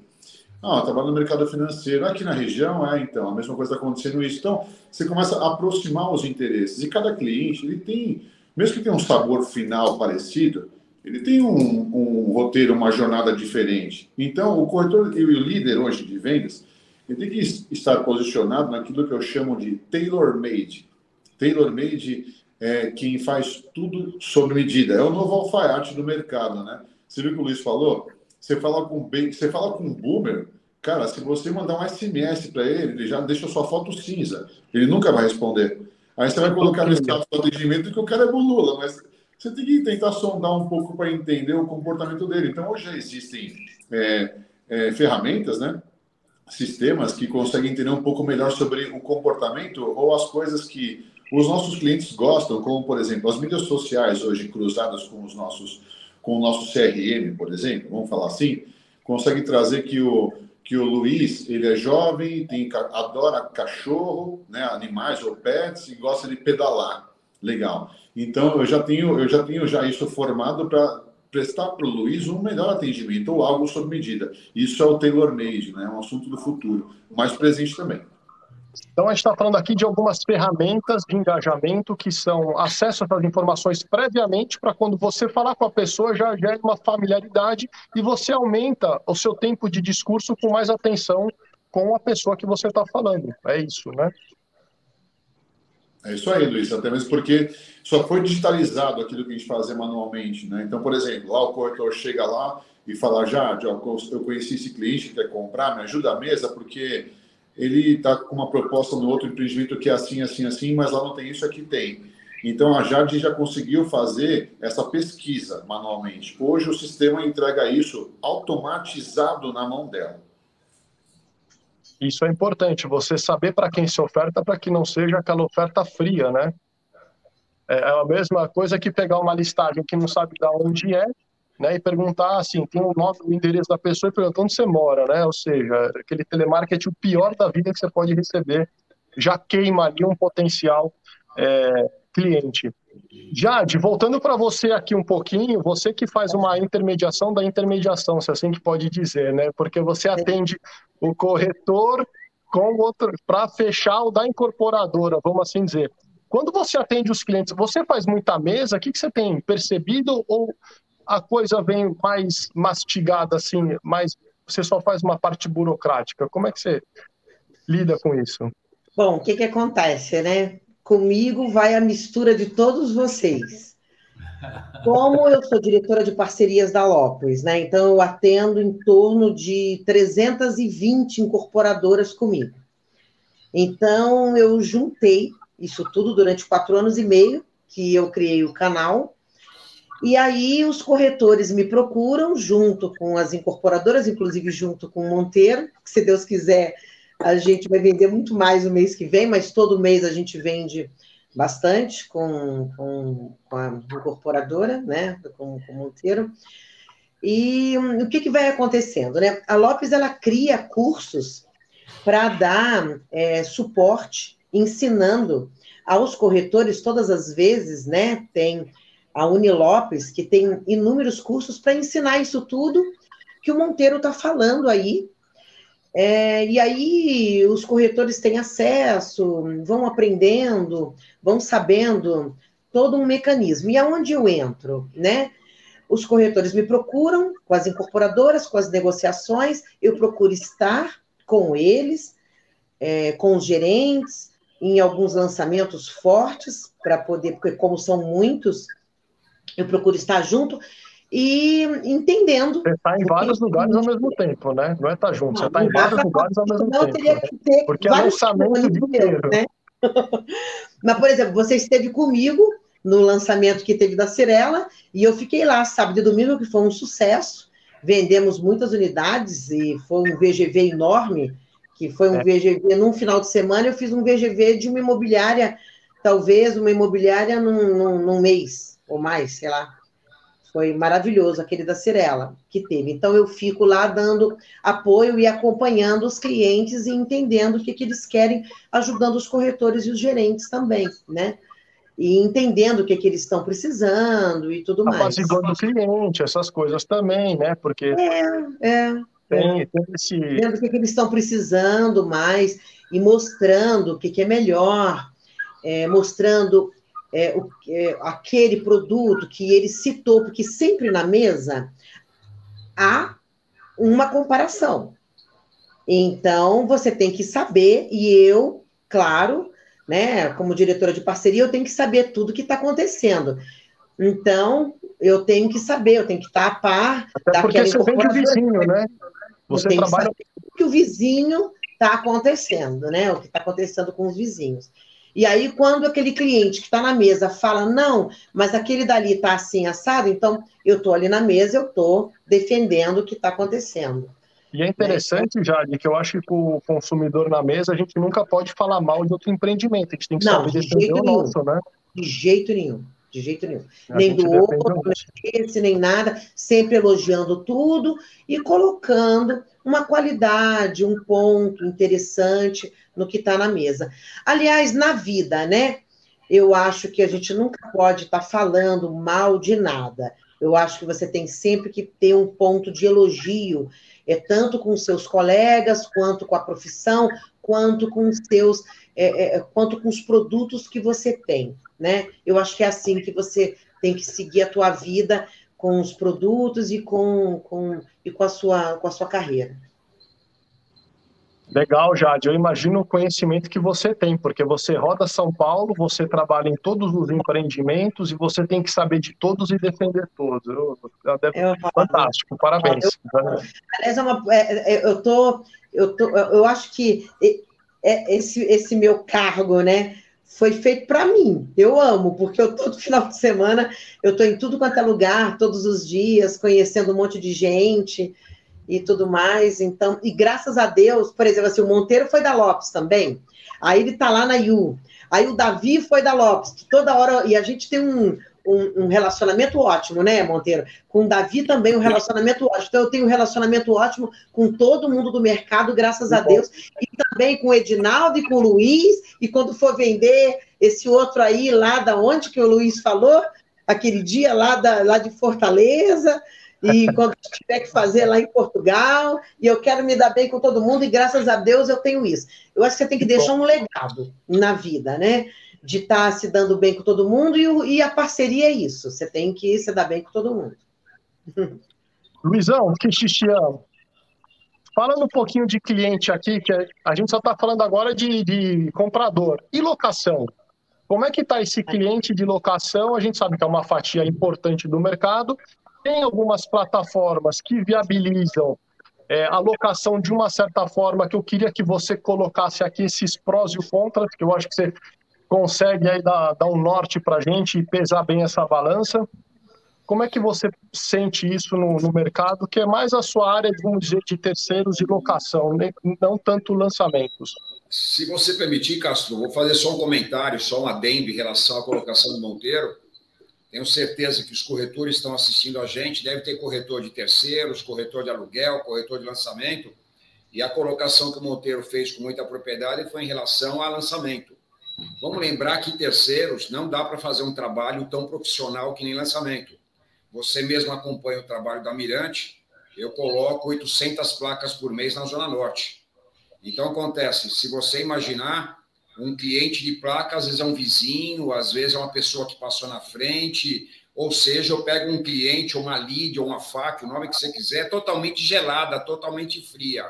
Ah, trabalho no mercado financeiro. Aqui na região, é, então, a mesma coisa está acontecendo isso. Então, você começa a aproximar os interesses. E cada cliente, ele tem, mesmo que tenha um sabor final parecido, ele tem um, um roteiro, uma jornada diferente. Então, o corretor e o líder hoje de vendas, ele tem que estar posicionado naquilo que eu chamo de tailor-made. Tailor-made é quem faz tudo sob medida. É o novo alfaiate do mercado, né? Você viu o que o Luiz falou? Você fala com você fala com um boomer, cara, se você mandar um SMS para ele, ele já deixa sua foto cinza. Ele nunca vai responder. Aí você vai colocar no status do atendimento que o cara é bulula, mas você tem que tentar sondar um pouco para entender o comportamento dele. Então, hoje já existem é, é, ferramentas, né? sistemas que conseguem entender um pouco melhor sobre o comportamento ou as coisas que os nossos clientes gostam, como, por exemplo, as mídias sociais hoje cruzadas com os nossos com o nosso CRM, por exemplo, vamos falar assim, consegue trazer que o, que o Luiz, ele é jovem, tem, adora cachorro, né, animais ou pets e gosta de pedalar. Legal. Então eu já tenho, eu já tenho já isso formado para prestar para o Luiz um melhor atendimento ou algo sob medida. Isso é o tailor-made, né? É um assunto do futuro, mas presente também. Então, a gente está falando aqui de algumas ferramentas de engajamento que são acesso às informações previamente para quando você falar com a pessoa já gera uma familiaridade e você aumenta o seu tempo de discurso com mais atenção com a pessoa que você está falando. É isso, né? É isso aí, Luiz, até mesmo porque só foi digitalizado aquilo que a gente fazia manualmente, né? Então, por exemplo, lá o corretor chega lá e fala, já, eu conheci esse cliente que quer comprar, me ajuda a mesa, porque ele está com uma proposta no outro empreendimento que é assim, assim, assim, mas lá não tem isso, aqui tem. Então a Jade já conseguiu fazer essa pesquisa manualmente. Hoje o sistema entrega isso automatizado na mão dela. Isso é importante, você saber para quem se oferta, para que não seja aquela oferta fria, né? É, é a mesma coisa que pegar uma listagem que não sabe de onde é né, e perguntar assim, tem o nome, o endereço da pessoa e perguntar onde você mora, né? Ou seja, aquele telemarketing o pior da vida que você pode receber, já queima ali um potencial é, cliente. Jade, voltando para você aqui um pouquinho, você que faz uma intermediação da intermediação, se assim que pode dizer, né? Porque você atende o corretor com outro para fechar o da incorporadora, vamos assim dizer. Quando você atende os clientes, você faz muita mesa? O que, que você tem percebido ou a coisa vem mais mastigada, assim, mais você só faz uma parte burocrática. Como é que você lida com isso? Bom, o que, que acontece, né? Comigo vai a mistura de todos vocês. Como eu sou diretora de parcerias da Lopes, né? Então eu atendo em torno de 320 incorporadoras comigo. Então eu juntei isso tudo durante quatro anos e meio que eu criei o canal e aí os corretores me procuram junto com as incorporadoras, inclusive junto com o Monteiro, que se Deus quiser a gente vai vender muito mais no mês que vem, mas todo mês a gente vende bastante com, com, com a incorporadora, né, com, com o Monteiro. E hum, o que, que vai acontecendo, né? A Lopes ela cria cursos para dar é, suporte, ensinando aos corretores todas as vezes, né? Tem a Unilopes, que tem inúmeros cursos para ensinar isso tudo que o Monteiro está falando aí. É, e aí os corretores têm acesso, vão aprendendo, vão sabendo todo um mecanismo. E aonde eu entro, né? Os corretores me procuram com as incorporadoras, com as negociações, eu procuro estar com eles, é, com os gerentes, em alguns lançamentos fortes, para poder, porque como são muitos, eu procuro estar junto e entendendo. Você está em vários lugares ao mesmo tempo, né? Não é estar tá junto, você está em vários lugares ao mesmo tempo. Teria que ter porque é lançamento de inteiro. Né? Mas, por exemplo, você esteve comigo no lançamento que teve da Cirela, e eu fiquei lá sábado e domingo, que foi um sucesso. Vendemos muitas unidades e foi um VGV enorme, que foi um é. VGV num final de semana, eu fiz um VGV de uma imobiliária, talvez uma imobiliária num, num, num mês ou mais, sei lá. Foi maravilhoso aquele da Cirela que teve. Então eu fico lá dando apoio e acompanhando os clientes e entendendo o que, que eles querem, ajudando os corretores e os gerentes também, né? E entendendo o que, que eles estão precisando e tudo mais. Apaziguando o cliente, essas coisas também, né? Porque é, é, tem, é. tem esse... Vendo o que, que eles estão precisando mais e mostrando o que, que é melhor, é, mostrando é, o, é, aquele produto que ele citou, porque sempre na mesa há uma comparação. Então, você tem que saber, e eu, claro, né, como diretora de parceria, eu tenho que saber tudo que está acontecendo. Então, eu tenho que saber, eu tenho que estar a par Até porque você vende o vizinho, né? Você trabalha... o que o vizinho está acontecendo, né? O que está acontecendo com os vizinhos. E aí, quando aquele cliente que está na mesa fala, não, mas aquele dali está assim, assado, então eu estou ali na mesa, eu estou defendendo o que está acontecendo. E é interessante, Jade, que eu acho que o consumidor na mesa, a gente nunca pode falar mal de outro empreendimento, a gente tem que não, saber defender o nosso, né? De jeito nenhum. de jeito nenhum. A nem do outro, nem desse, nem nada, sempre elogiando tudo e colocando uma qualidade, um ponto interessante no que está na mesa. Aliás, na vida, né? Eu acho que a gente nunca pode estar tá falando mal de nada. Eu acho que você tem sempre que ter um ponto de elogio, é tanto com seus colegas, quanto com a profissão, quanto com os seus, é, é, quanto com os produtos que você tem, né? Eu acho que é assim que você tem que seguir a tua vida com os produtos e com, com, e com, a, sua, com a sua carreira. Legal, Jade. Eu imagino o conhecimento que você tem, porque você roda São Paulo, você trabalha em todos os empreendimentos e você tem que saber de todos e defender todos. Eu, eu, eu, fantástico, parabéns. Aliás, é uma, é, é, eu tô, eu tô, eu acho que esse, esse meu cargo, né? Foi feito para mim. Eu amo, porque eu todo final de semana eu estou em tudo quanto é lugar, todos os dias, conhecendo um monte de gente e tudo mais. Então, e graças a Deus, por exemplo, assim, o Monteiro foi da Lopes também. Aí ele tá lá na IU. Aí o Davi foi da Lopes. Toda hora. E a gente tem um, um, um, relacionamento ótimo, né, Monteiro? Com o Davi também um relacionamento ótimo. Então, eu tenho um relacionamento ótimo com todo mundo do mercado, graças a Deus. E também com o Edinaldo e com o Luiz. E quando for vender esse outro aí, lá da onde que o Luiz falou, aquele dia lá, da, lá de Fortaleza e quando tiver que fazer lá em Portugal, e eu quero me dar bem com todo mundo, e graças a Deus eu tenho isso. Eu acho que você tem que deixar um legado na vida, né? De estar tá se dando bem com todo mundo, e, e a parceria é isso. Você tem que se dar bem com todo mundo. Luizão, que Cristiano, falando um pouquinho de cliente aqui, que a gente só está falando agora de, de comprador. E locação? Como é que está esse cliente de locação? A gente sabe que é uma fatia importante do mercado tem algumas plataformas que viabilizam é, a locação de uma certa forma que eu queria que você colocasse aqui esses prós e contras, que eu acho que você consegue aí dar, dar um norte para a gente e pesar bem essa balança. Como é que você sente isso no, no, mercado, que é mais a sua área, vamos dizer, de terceiros e locação, né? não tanto lançamentos? Se você permitir, Castro, vou fazer só um comentário, só um adendo em relação à colocação do Monteiro. Tenho certeza que os corretores estão assistindo a gente, deve ter corretor de terceiros, corretor de aluguel, corretor de lançamento. E a colocação que o Monteiro fez com muita propriedade foi em relação a lançamento. Vamos lembrar que terceiros não dá para fazer um trabalho tão profissional que nem lançamento. Você mesmo acompanha o trabalho da Mirante, eu coloco 800 placas por mês na Zona Norte. Então, acontece, se você imaginar, um cliente de placa, às vezes é um vizinho, às vezes é uma pessoa que passou na frente, ou seja, eu pego um cliente, ou uma lead, ou uma faca, o nome que você quiser, totalmente gelada, totalmente fria.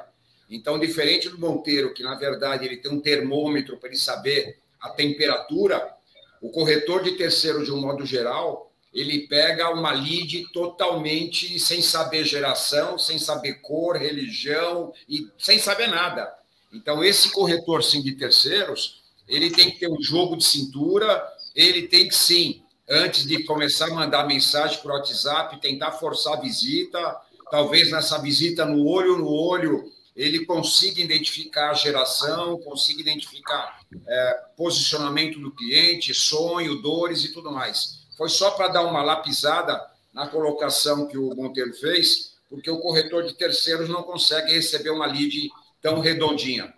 Então, diferente do Monteiro, que na verdade ele tem um termômetro para ele saber a temperatura, o corretor de terceiro, de um modo geral, ele pega uma lead totalmente sem saber geração, sem saber cor, religião e sem saber nada. Então, esse corretor, sim, de terceiros, ele tem que ter um jogo de cintura, ele tem que, sim, antes de começar a mandar mensagem por WhatsApp, tentar forçar a visita, talvez nessa visita no olho no olho, ele consiga identificar a geração, consiga identificar é, posicionamento do cliente, sonho, dores e tudo mais. Foi só para dar uma lapizada na colocação que o Monteiro fez, porque o corretor de terceiros não consegue receber uma lead tão redondinha.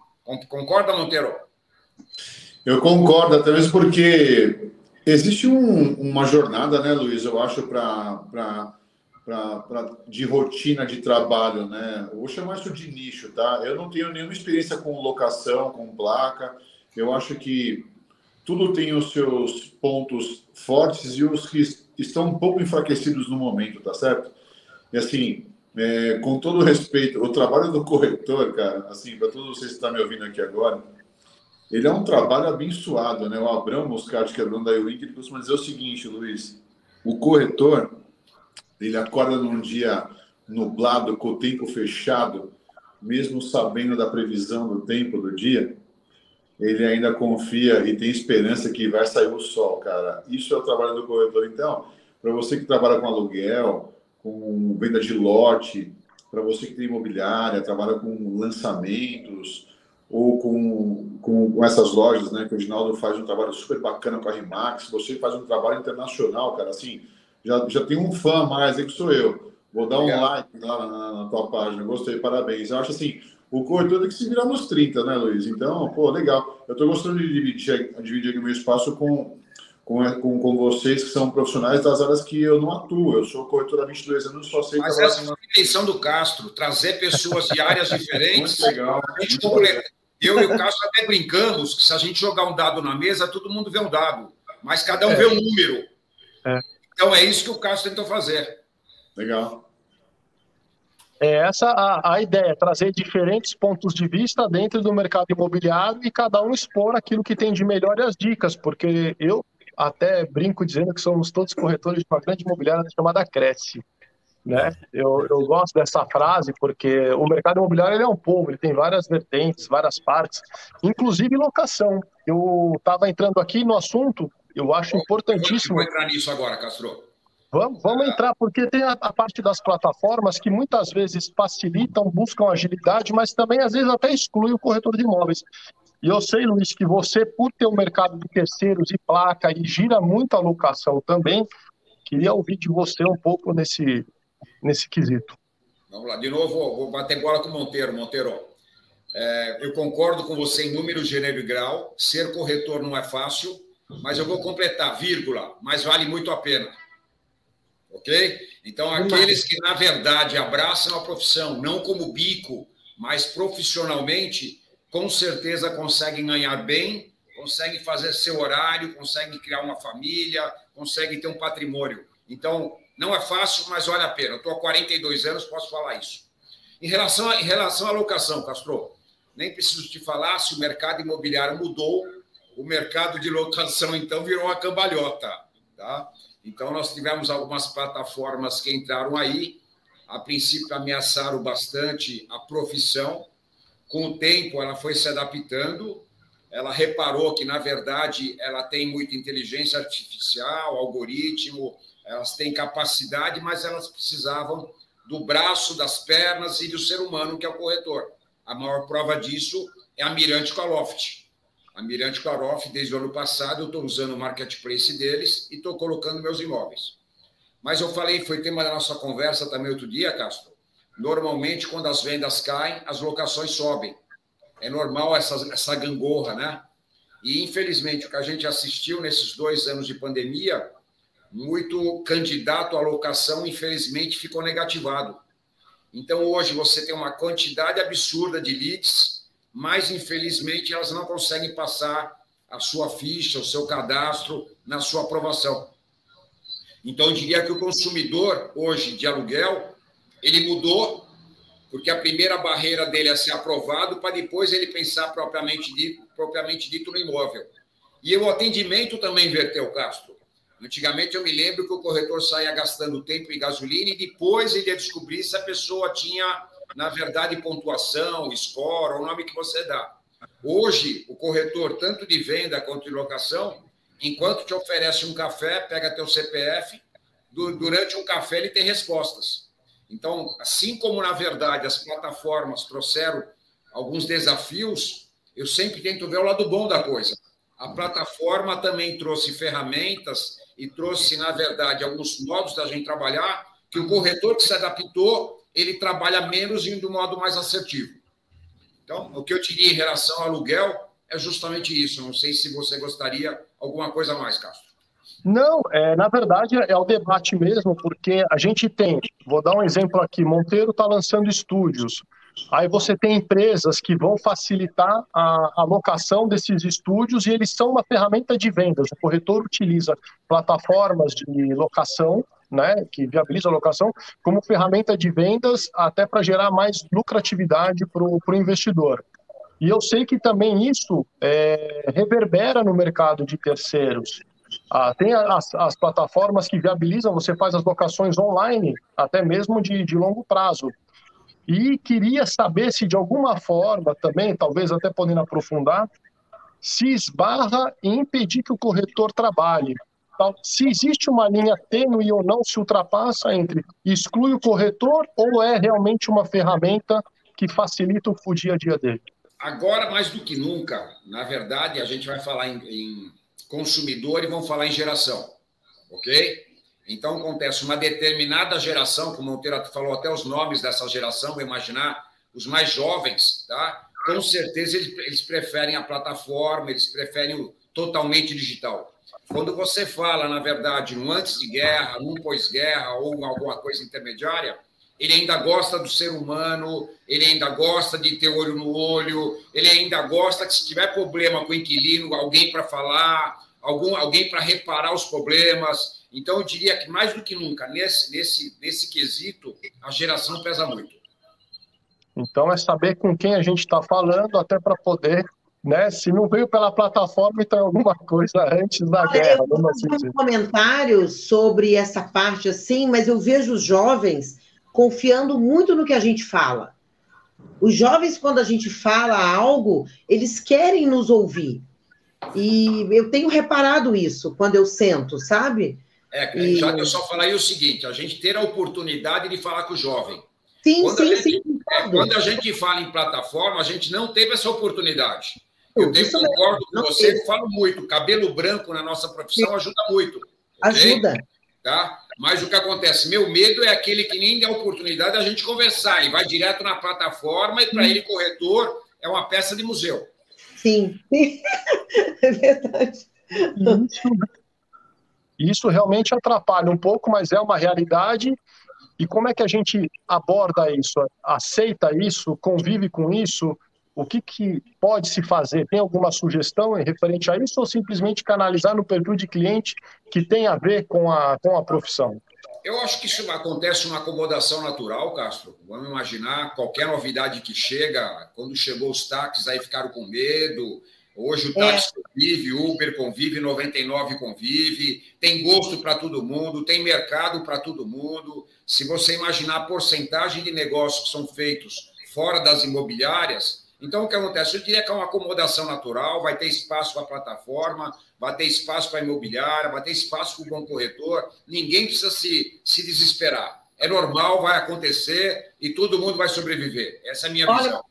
Concorda, Monteiro? Eu concordo, até mesmo porque existe um, uma jornada, né, Luiz, eu acho, para de rotina de trabalho, né? Eu vou chamar isso de nicho, tá? Eu não tenho nenhuma experiência com locação, com placa. Eu acho que tudo tem os seus pontos fortes e os que estão um pouco enfraquecidos no momento, tá certo? E assim, é, com todo respeito, o trabalho do corretor, cara, assim, para todos vocês que estão me ouvindo aqui agora, ele é um trabalho abençoado, né? O Abrão Moscati, que é dono da Eurink, ele costuma dizer o seguinte, Luiz, o corretor, ele acorda num dia nublado, com o tempo fechado, mesmo sabendo da previsão do tempo do dia, ele ainda confia e tem esperança que vai sair o sol, cara. Isso é o trabalho do corretor. Então, para você que trabalha com aluguel, com venda de lote, para você que tem imobiliária, trabalha com lançamentos, ou com, com, essas lojas, né? Que o Ginaldo faz um trabalho super bacana com a Rimax, você faz um trabalho internacional, cara, assim, já, já tem um fã mais aí que sou eu. Vou dar um like lá na, na, tua página, gostei, parabéns. Eu acho assim, o corretor tem que se virar nos 30, né, Luiz? Então, pô, legal. Eu estou gostando de dividir, dividir aqui o meu espaço com, com, com, com vocês que são profissionais das áreas que eu não atuo. Eu sou corretor há 22 anos, só sei Mas essa é a intenção do Castro, trazer pessoas de áreas diferentes. Muito legal. Muito legal. Eu e o Castro até brincamos que se a gente jogar um dado na mesa, todo mundo vê um dado, mas cada um é. vê um número. É. Então é isso que o Castro tentou fazer. Legal. É essa a, a ideia, trazer diferentes pontos de vista dentro do mercado imobiliário e cada um expor aquilo que tem de melhor e as dicas, porque eu até brinco dizendo que somos todos corretores de uma grande imobiliária chamada Cresce. Né? Eu, eu gosto dessa frase porque o mercado imobiliário é um povo, ele tem várias vertentes, várias partes, inclusive locação. Eu estava entrando aqui no assunto, eu acho importantíssimo. Vou entrar nisso agora, Castro. Vamos, vamos entrar, porque tem a, a, parte das plataformas que muitas vezes facilitam, buscam agilidade, mas também às vezes até exclui o corretor de imóveis. E eu sei, Luiz, que você, por ter o um mercado de terceiros e placa e gira muita locação também, queria ouvir de você um pouco nesse, nesse quesito. Vamos lá, de novo, vou bater bola com o Monteiro. Monteiro, é, eu concordo com você em número, gênero e grau. Ser corretor não é fácil, mas eu vou completar, vírgula, mas vale muito a pena ok? Então, aqueles que, na verdade, abraçam a profissão, não como bico, mas profissionalmente, com certeza conseguem ganhar bem, conseguem fazer seu horário, conseguem criar uma família, conseguem ter um patrimônio. Então, não é fácil, mas vale a pena. Eu estou há 42 anos, posso falar isso. Em relação, a, em relação à locação, Castro, nem preciso te falar se o mercado imobiliário mudou, o mercado de locação, então, virou uma cambalhota. Tá? Então, nós tivemos algumas plataformas que entraram aí, a princípio ameaçaram bastante a profissão. Com o tempo, ela foi se adaptando, ela reparou que, na verdade, ela tem muita inteligência artificial, algoritmo, elas têm capacidade, mas elas precisavam do braço, das pernas e do ser humano, que é o corretor. A maior prova disso é a Mirante com a Loft. A Mirante Claroff, desde o ano passado, eu estou usando o marketplace deles e estou colocando meus imóveis. Mas eu falei, foi tema da nossa conversa também outro dia, Castro. Normalmente, quando as vendas caem, as locações sobem. É normal essa, essa gangorra, né? E, infelizmente, o que a gente assistiu nesses dois anos de pandemia, muito candidato à locação, infelizmente, ficou negativado. Então, hoje, você tem uma quantidade absurda de leads mas infelizmente elas não conseguem passar a sua ficha, o seu cadastro na sua aprovação. Então, eu diria que o consumidor hoje de aluguel, ele mudou, porque a primeira barreira dele é ser aprovado, para depois ele pensar propriamente dito, propriamente dito no imóvel. E o atendimento também inverteu, Castro. Antigamente eu me lembro que o corretor saía gastando tempo em gasolina e depois ele ia descobrir se a pessoa tinha na verdade, pontuação, score, o nome que você dá. Hoje, o corretor, tanto de venda quanto de locação, enquanto te oferece um café, pega teu CPF, durante um café ele tem respostas. Então, assim como, na verdade, as plataformas trouxeram alguns desafios, eu sempre tento ver o lado bom da coisa. A plataforma também trouxe ferramentas e trouxe, na verdade, alguns modos da gente trabalhar que o corretor que se adaptou ele trabalha menos e um modo mais assertivo. Então, o que eu diria em relação ao aluguel é justamente isso. Não sei se você gostaria alguma coisa mais, Castro. Não, é, na verdade é o debate mesmo, porque a gente tem, vou dar um exemplo aqui, Monteiro está lançando estúdios. Aí você tem empresas que vão facilitar a alocação desses estúdios e eles são uma ferramenta de vendas. O corretor utiliza plataformas de locação né, que viabiliza a locação, como ferramenta de vendas, até para gerar mais lucratividade para o investidor. E eu sei que também isso é, reverbera no mercado de terceiros. Ah, tem as, as, plataformas que viabilizam, você faz as locações online, até mesmo de, de longo prazo. E queria saber se de alguma forma também, talvez até podendo aprofundar, se esbarra em impedir que o corretor trabalhe. Então, se existe uma linha tênue ou não se ultrapassa entre exclui o corretor ou é realmente uma ferramenta que facilita o dia a dia dele? agora mais do que nunca, na verdade, a gente vai falar em, em consumidor e vamos falar em geração, ok? Então, acontece uma determinada geração, como o Monteiro falou até os nomes dessa geração, vou imaginar os mais jovens, tá? Com certeza eles, eles preferem a plataforma, eles preferem o totalmente digital. Quando você fala, na verdade, no antes de guerra, no pós-guerra ou alguma coisa intermediária, ele ainda gosta do ser humano, ele ainda gosta de ter olho no olho, ele ainda gosta que se tiver problema com o inquilino, alguém para falar, algum, alguém para reparar os problemas. Então, eu diria que mais do que nunca, nesse, nesse, nesse quesito, a geração pesa muito. Então, é saber com quem a gente está falando, até para poder né? Se não veio pela plataforma, então é alguma coisa antes da guerra. Eu fazer um comentário sobre essa parte assim, mas eu vejo os jovens confiando muito no que a gente fala. Os jovens, quando a gente fala algo, eles querem nos ouvir. E eu tenho reparado isso quando eu sento, sabe? É, e... já eu só falaria o seguinte: a gente ter a oportunidade de falar com o jovem. Sim, quando sim, gente, sim. É, quando a gente fala em plataforma, a gente não teve essa oportunidade. Eu tenho, concordo com você, eu falo muito. Cabelo branco na nossa profissão ajuda muito. Okay? Ajuda. Tá? Mas o que acontece? Meu medo é aquele que nem dá oportunidade da gente conversar. Ele vai direto na plataforma e, para ele, corretor é uma peça de museu. Sim, é verdade. Isso, isso realmente atrapalha um pouco, mas é uma realidade. E como é que a gente aborda isso? Aceita isso? Convive com isso? O que, que pode se fazer? Tem alguma sugestão referente a isso ou simplesmente canalizar no perfil de cliente que tem a ver com a, com a profissão? Eu acho que isso acontece uma acomodação natural, Castro. Vamos imaginar qualquer novidade que chega, quando chegou os táxis, aí ficaram com medo. Hoje o táxi é. convive, Uber convive, 99 convive, tem gosto para todo mundo, tem mercado para todo mundo. Se você imaginar a porcentagem de negócios que são feitos fora das imobiliárias, então, o que acontece? Eu diria que é uma acomodação natural, vai ter espaço para a plataforma, vai ter espaço para a imobiliária, vai ter espaço para o bom corretor, ninguém precisa se, se desesperar. É normal, vai acontecer e todo mundo vai sobreviver. Essa é a minha Olha, visão.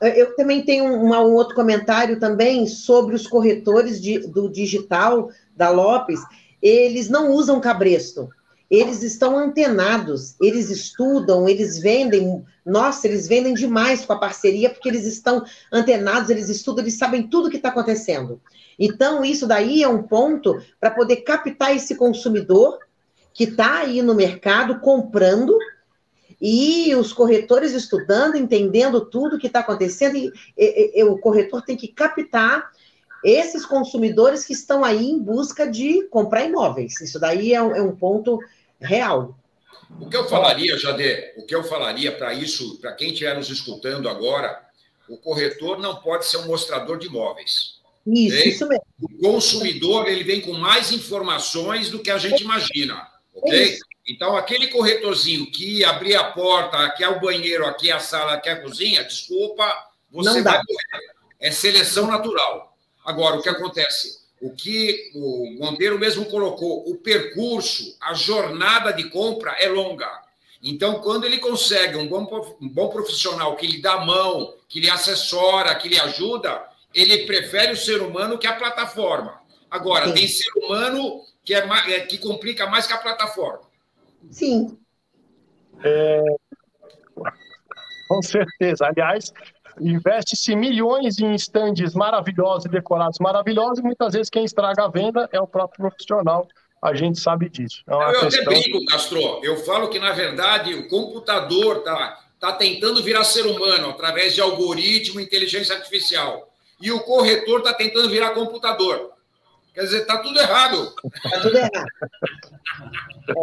Eu também tenho um, um, outro comentário também sobre os corretores de, do digital da Lopes. Eles não usam cabresto eles estão antenados, eles estudam, eles vendem, nossa, eles vendem demais com a parceria, porque eles estão antenados, eles estudam, eles sabem tudo o que está acontecendo. Então, isso daí é um ponto para poder captar esse consumidor que está aí no mercado comprando e os corretores estudando, entendendo tudo o que está acontecendo, e, e, e, o corretor tem que captar esses consumidores que estão aí em busca de comprar imóveis. Isso daí é um, é um ponto real. O que eu falaria, Jade, o que eu falaria para isso, para quem estiver nos escutando agora, o corretor não pode ser um mostrador de imóveis. Isso, okay? isso mesmo. O consumidor ele vem com mais informações do que a gente imagina, ok? Isso. Então, aquele corretorzinho que abrir a porta, aqui é o banheiro, aqui é a sala, aqui é a cozinha, desculpa, você vai morrer. É seleção natural. Agora, o que acontece? O que o Monteiro mesmo colocou, o percurso, a jornada de compra é longa. Então, quando ele consegue um bom, um bom profissional que lhe dá a mão, que lhe assessora, que lhe ajuda, ele prefere o ser humano que a plataforma. Agora, Sim. tem ser humano que, é, é, que complica mais que a plataforma. Sim. É, com certeza. Aliás, investe-se milhões em estandes maravilhosos e decorados maravilhosos, e muitas vezes quem estraga a venda é o próprio profissional. A gente sabe disso. É eu questão... até brinco, Castro. Eu falo que, na verdade, o computador está tá tentando virar ser humano através de algoritmo e inteligência artificial. E o corretor está tentando virar computador. Quer dizer, está tudo errado. Está tudo errado.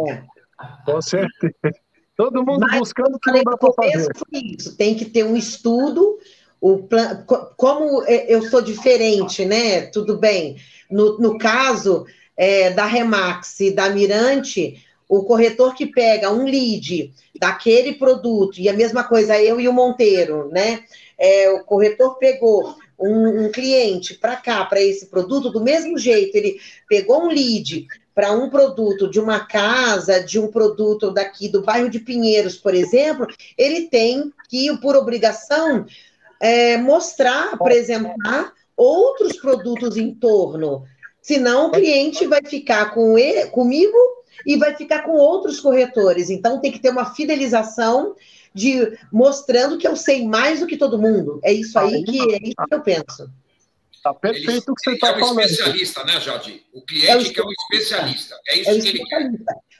É. Com certeza. Todo mundo Mas, buscando o que não dá para fazer. Isso. Tem que ter um estudo, o plan... como é, eu sou diferente, né? Tudo bem. No, no caso é, da Remax e da Mirante, o corretor que pega um lead daquele produto, e a mesma coisa eu e o Monteiro, né? É, o corretor pegou um, um cliente para cá, para esse produto, do mesmo jeito, ele pegou um lead para um produto de uma casa, de um produto daqui do bairro de Pinheiros, por exemplo, ele tem que, por obrigação, é, mostrar, apresentar outros produtos em torno. Senão o cliente vai ficar com ele, comigo e vai ficar com outros corretores. Então tem que ter uma fidelização de mostrando que eu sei mais do que todo mundo. É isso aí que, é isso que eu penso. Tá perfeito o que você está falando. É um especialista, né, Jardim? O cliente é que é um especialista. É isso é que ele quer.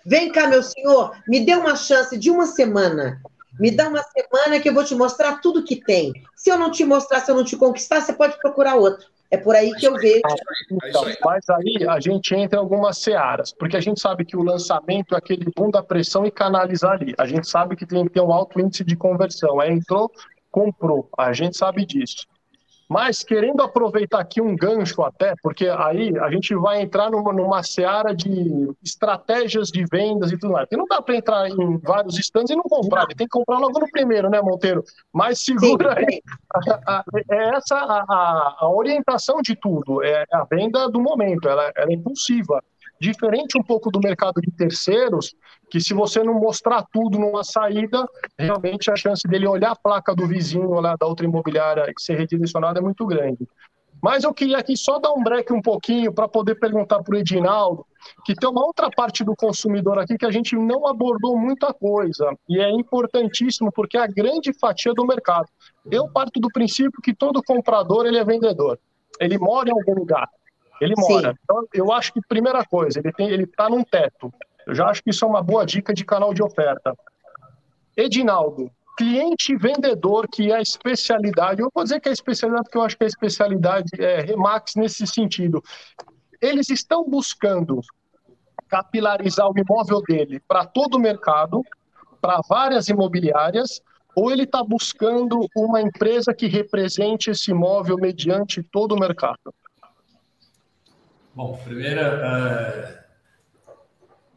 Vem cá, meu senhor, me dê uma chance de uma semana. Me dá uma semana que eu vou te mostrar tudo que tem. Se eu não te mostrar, se eu não te conquistar, você pode procurar outro. É por aí que eu vejo. Então, mas aí a gente entra em algumas searas, porque a gente sabe que o lançamento é aquele boom da pressão e canalizar ali. A gente sabe que tem que ter um alto índice de conversão. É, entrou, comprou. A gente sabe disso. Mas querendo aproveitar aqui um gancho até, porque aí a gente vai entrar numa, numa seara de estratégias de vendas e tudo mais. Porque não dá para entrar em vários stands e não comprar, tem que comprar logo no primeiro, né, Monteiro? Mas segura sim, aí. É essa a, a, a, orientação de tudo, é a venda do momento, ela, ela é impulsiva. Diferente um pouco do mercado de terceiros, que se você não mostrar tudo numa saída, realmente a chance dele olhar a placa do vizinho lá da outra imobiliária e ser redirecionada é muito grande. Mas eu queria aqui só dar um break um pouquinho para poder perguntar para o Edinaldo, que tem uma outra parte do consumidor aqui que a gente não abordou muita coisa, e é importantíssimo porque é a grande fatia do mercado. Eu parto do princípio que todo comprador ele é vendedor, ele mora em algum lugar. Ele mora. Sim. Então, eu acho que, primeira coisa, ele tem, ele está num teto. Eu já acho que isso é uma boa dica de canal de oferta. Edinaldo, cliente vendedor, que é a especialidade, eu vou dizer que é a especialidade porque eu acho que a especialidade é Remax nesse sentido. Eles estão buscando capilarizar o imóvel dele para todo o mercado, para várias imobiliárias, ou ele está buscando uma empresa que represente esse imóvel mediante todo o mercado? Bom, primeiro, é...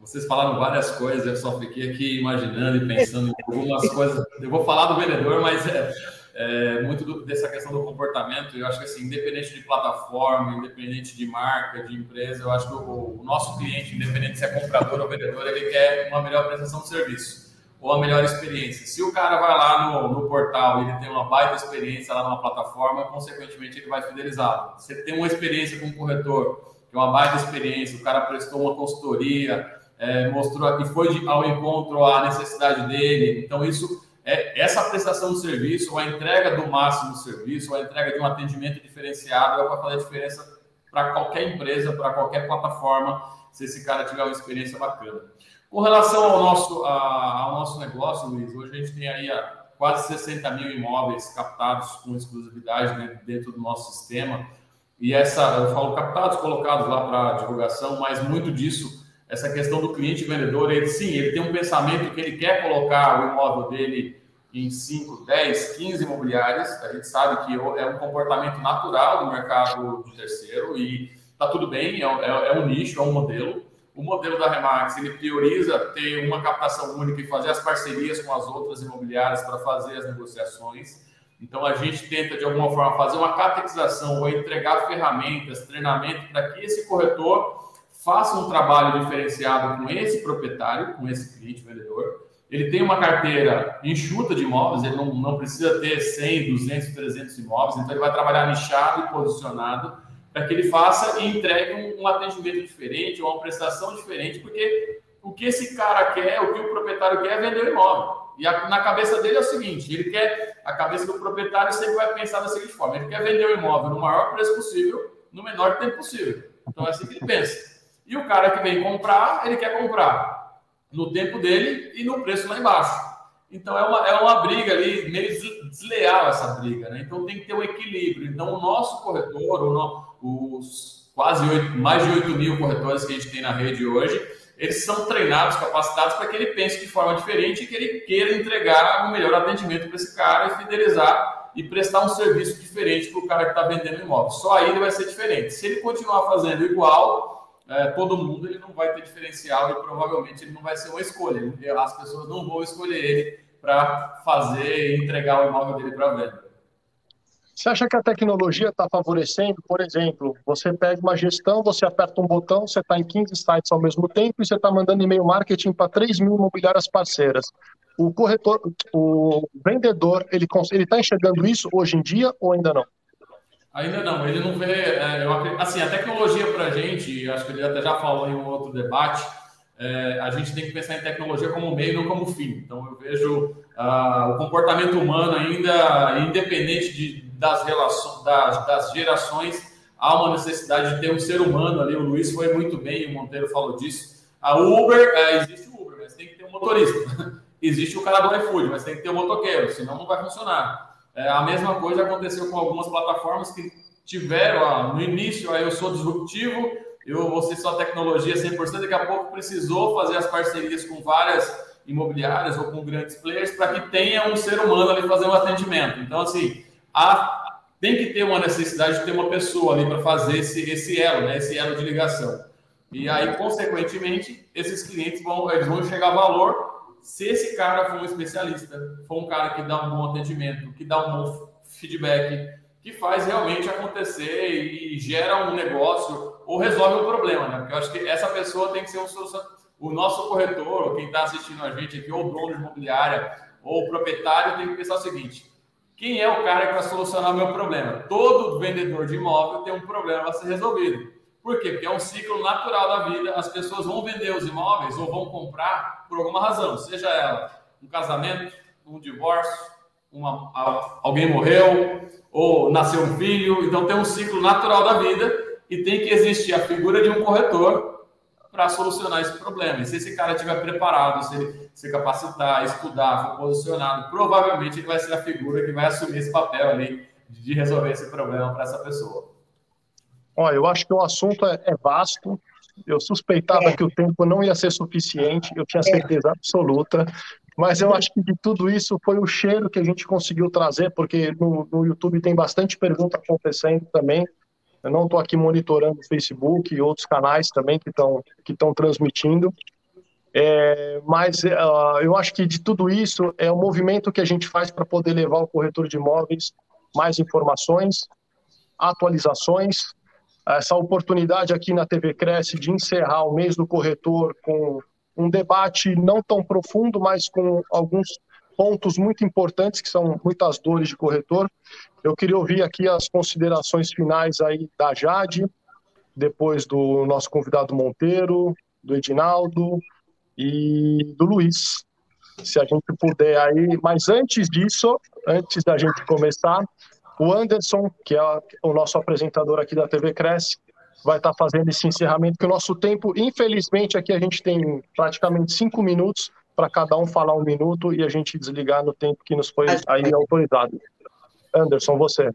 vocês falaram várias coisas, eu só fiquei aqui imaginando e pensando em algumas coisas. Eu vou falar do vendedor, mas é, é muito do, dessa questão do comportamento. Eu acho que, assim, independente de plataforma, independente de marca, de empresa, eu acho que o, o nosso cliente, independente se é comprador ou vendedor, ele quer uma melhor prestação de serviço ou a melhor experiência. Se o cara vai lá no, no portal e ele tem uma baita experiência lá numa plataforma, consequentemente ele vai fidelizar. Se ele tem uma experiência com um corretor uma baita experiência, o cara prestou uma consultoria, é, mostrou que foi de, ao encontro à necessidade dele. Então, isso é essa prestação de serviço, ou a entrega do máximo do serviço, ou a entrega de um atendimento diferenciado, é para fazer diferença para qualquer empresa, para qualquer plataforma, se esse cara tiver uma experiência bacana. Com relação ao nosso, a, ao nosso negócio, Luiz, hoje a gente tem aí a, quase 60 mil imóveis captados com exclusividade né, dentro do nosso sistema. E essa, eu falo captados, colocados lá para divulgação, mas muito disso, essa questão do cliente vendedor, ele sim, ele tem um pensamento que ele quer colocar o imóvel dele em 5, 10, 15 imobiliárias. A gente sabe que é um comportamento natural do mercado de terceiro e tá tudo bem, é, é, é um nicho, é um modelo. O modelo da Remax, ele prioriza ter uma captação única e fazer as parcerias com as outras imobiliárias para fazer as negociações. Então, a gente tenta, de alguma forma, fazer uma catequização ou entregar ferramentas, treinamento para que esse corretor faça um trabalho diferenciado com esse proprietário, com esse cliente vendedor. Ele tem uma carteira enxuta de imóveis, ele não, não precisa ter 100, 200, 300 imóveis, então ele vai trabalhar nichado e posicionado para que ele faça e entregue um, um atendimento diferente, uma prestação diferente, porque o que esse cara quer, o que o proprietário quer é vender o imóvel. E a, na cabeça dele é o seguinte: ele quer, a cabeça do proprietário sempre vai pensar da seguinte forma: ele quer vender o imóvel no maior preço possível, no menor tempo possível. Então é assim que ele pensa. E o cara que vem comprar, ele quer comprar no tempo dele e no preço lá embaixo. Então é uma, é uma briga ali, meio desleal essa briga, né? Então tem que ter um equilíbrio. Então o nosso corretor, o os quase 8, mais de 8 mil corretores que a gente tem na rede hoje, eles são treinados, capacitados para que ele pense de forma diferente e que ele queira entregar um melhor atendimento para esse cara e fidelizar e prestar um serviço diferente para o cara que está vendendo imóvel. Só aí ele vai ser diferente. Se ele continuar fazendo igual, é, todo mundo ele não vai ter diferencial e provavelmente ele não vai ser uma escolha. As pessoas não vão escolher ele para fazer e entregar o imóvel dele para venda. Você acha que a tecnologia está favorecendo? Por exemplo, você pega uma gestão, você aperta um botão, você está em 15 sites ao mesmo tempo e você está mandando e-mail marketing para 3 mil imobiliárias parceiras. o corretor, o vendedor, ele está enxergando isso hoje em dia ou ainda não? Ainda não, ele não vê. É, eu, assim, a tecnologia para a gente, acho que ele até já falou em um outro debate, é, a gente tem que pensar em tecnologia como meio, não como fim. Então, eu vejo ah, o comportamento humano ainda, independente de, das, relações, das, das gerações, há uma necessidade de ter um ser humano ali. O Luiz foi muito bem, o Monteiro falou disso. A Uber, é, existe o Uber, mas tem que ter um motorista. existe o cara do iFood, mas tem que ter um motoqueiro, senão não vai funcionar. É, a mesma coisa aconteceu com algumas plataformas que tiveram ó, no início, aí eu sou disruptivo, eu vou ser só tecnologia 100%, daqui a pouco precisou fazer as parcerias com várias imobiliárias ou com grandes players para que tenha um ser humano ali fazendo um atendimento. Então, assim, há, tem que ter uma necessidade de ter uma pessoa ali para fazer esse, esse elo, né, esse elo de ligação. E aí, consequentemente, esses clientes vão, eles vão chegar a valor se esse cara for um especialista, for um cara que dá um bom atendimento, que dá um bom feedback, que faz realmente acontecer e gera um negócio ou resolve um problema, né? Porque eu acho que essa pessoa tem que ser um o nosso corretor, ou quem está assistindo a gente aqui, ou o dono de imobiliária, ou o proprietário, tem que pensar o seguinte: quem é o cara que vai solucionar o meu problema? Todo vendedor de imóvel tem um problema a ser resolvido. Por quê? Porque é um ciclo natural da vida. As pessoas vão vender os imóveis ou vão comprar por alguma razão, seja ela um casamento, um divórcio, uma, alguém morreu ou nasceu um filho. Então tem um ciclo natural da vida e tem que existir a figura de um corretor para solucionar esse problema. E se esse cara estiver preparado, se ele se capacitar, estudar, for posicionado, provavelmente ele vai ser a figura que vai assumir esse papel ali de resolver esse problema para essa pessoa. Olha, eu acho que o assunto é, é vasto. Eu suspeitava é. que o tempo não ia ser suficiente, eu tinha certeza absoluta. Mas eu acho que de tudo isso foi o cheiro que a gente conseguiu trazer, porque no, no YouTube tem bastante pergunta acontecendo também. Eu não estou aqui monitorando o Facebook e outros canais também que estão que transmitindo. É, mas uh, eu acho que de tudo isso é o movimento que a gente faz para poder levar o corretor de imóveis mais informações, atualizações essa oportunidade aqui na TV Cresce de encerrar o mês do corretor com um debate não tão profundo, mas com alguns pontos muito importantes, que são muitas dores de corretor. Eu queria ouvir aqui as considerações finais aí da Jade, depois do nosso convidado Monteiro, do Edinaldo e do Luiz. Se a gente puder aí, mas antes disso, antes da gente começar, o Anderson, que é o nosso apresentador aqui da TV Cresce, vai estar fazendo esse encerramento, que o nosso tempo, infelizmente, aqui a gente tem praticamente cinco minutos para cada um falar um minuto e a gente desligar no tempo que nos foi aí autorizado. Anderson, você.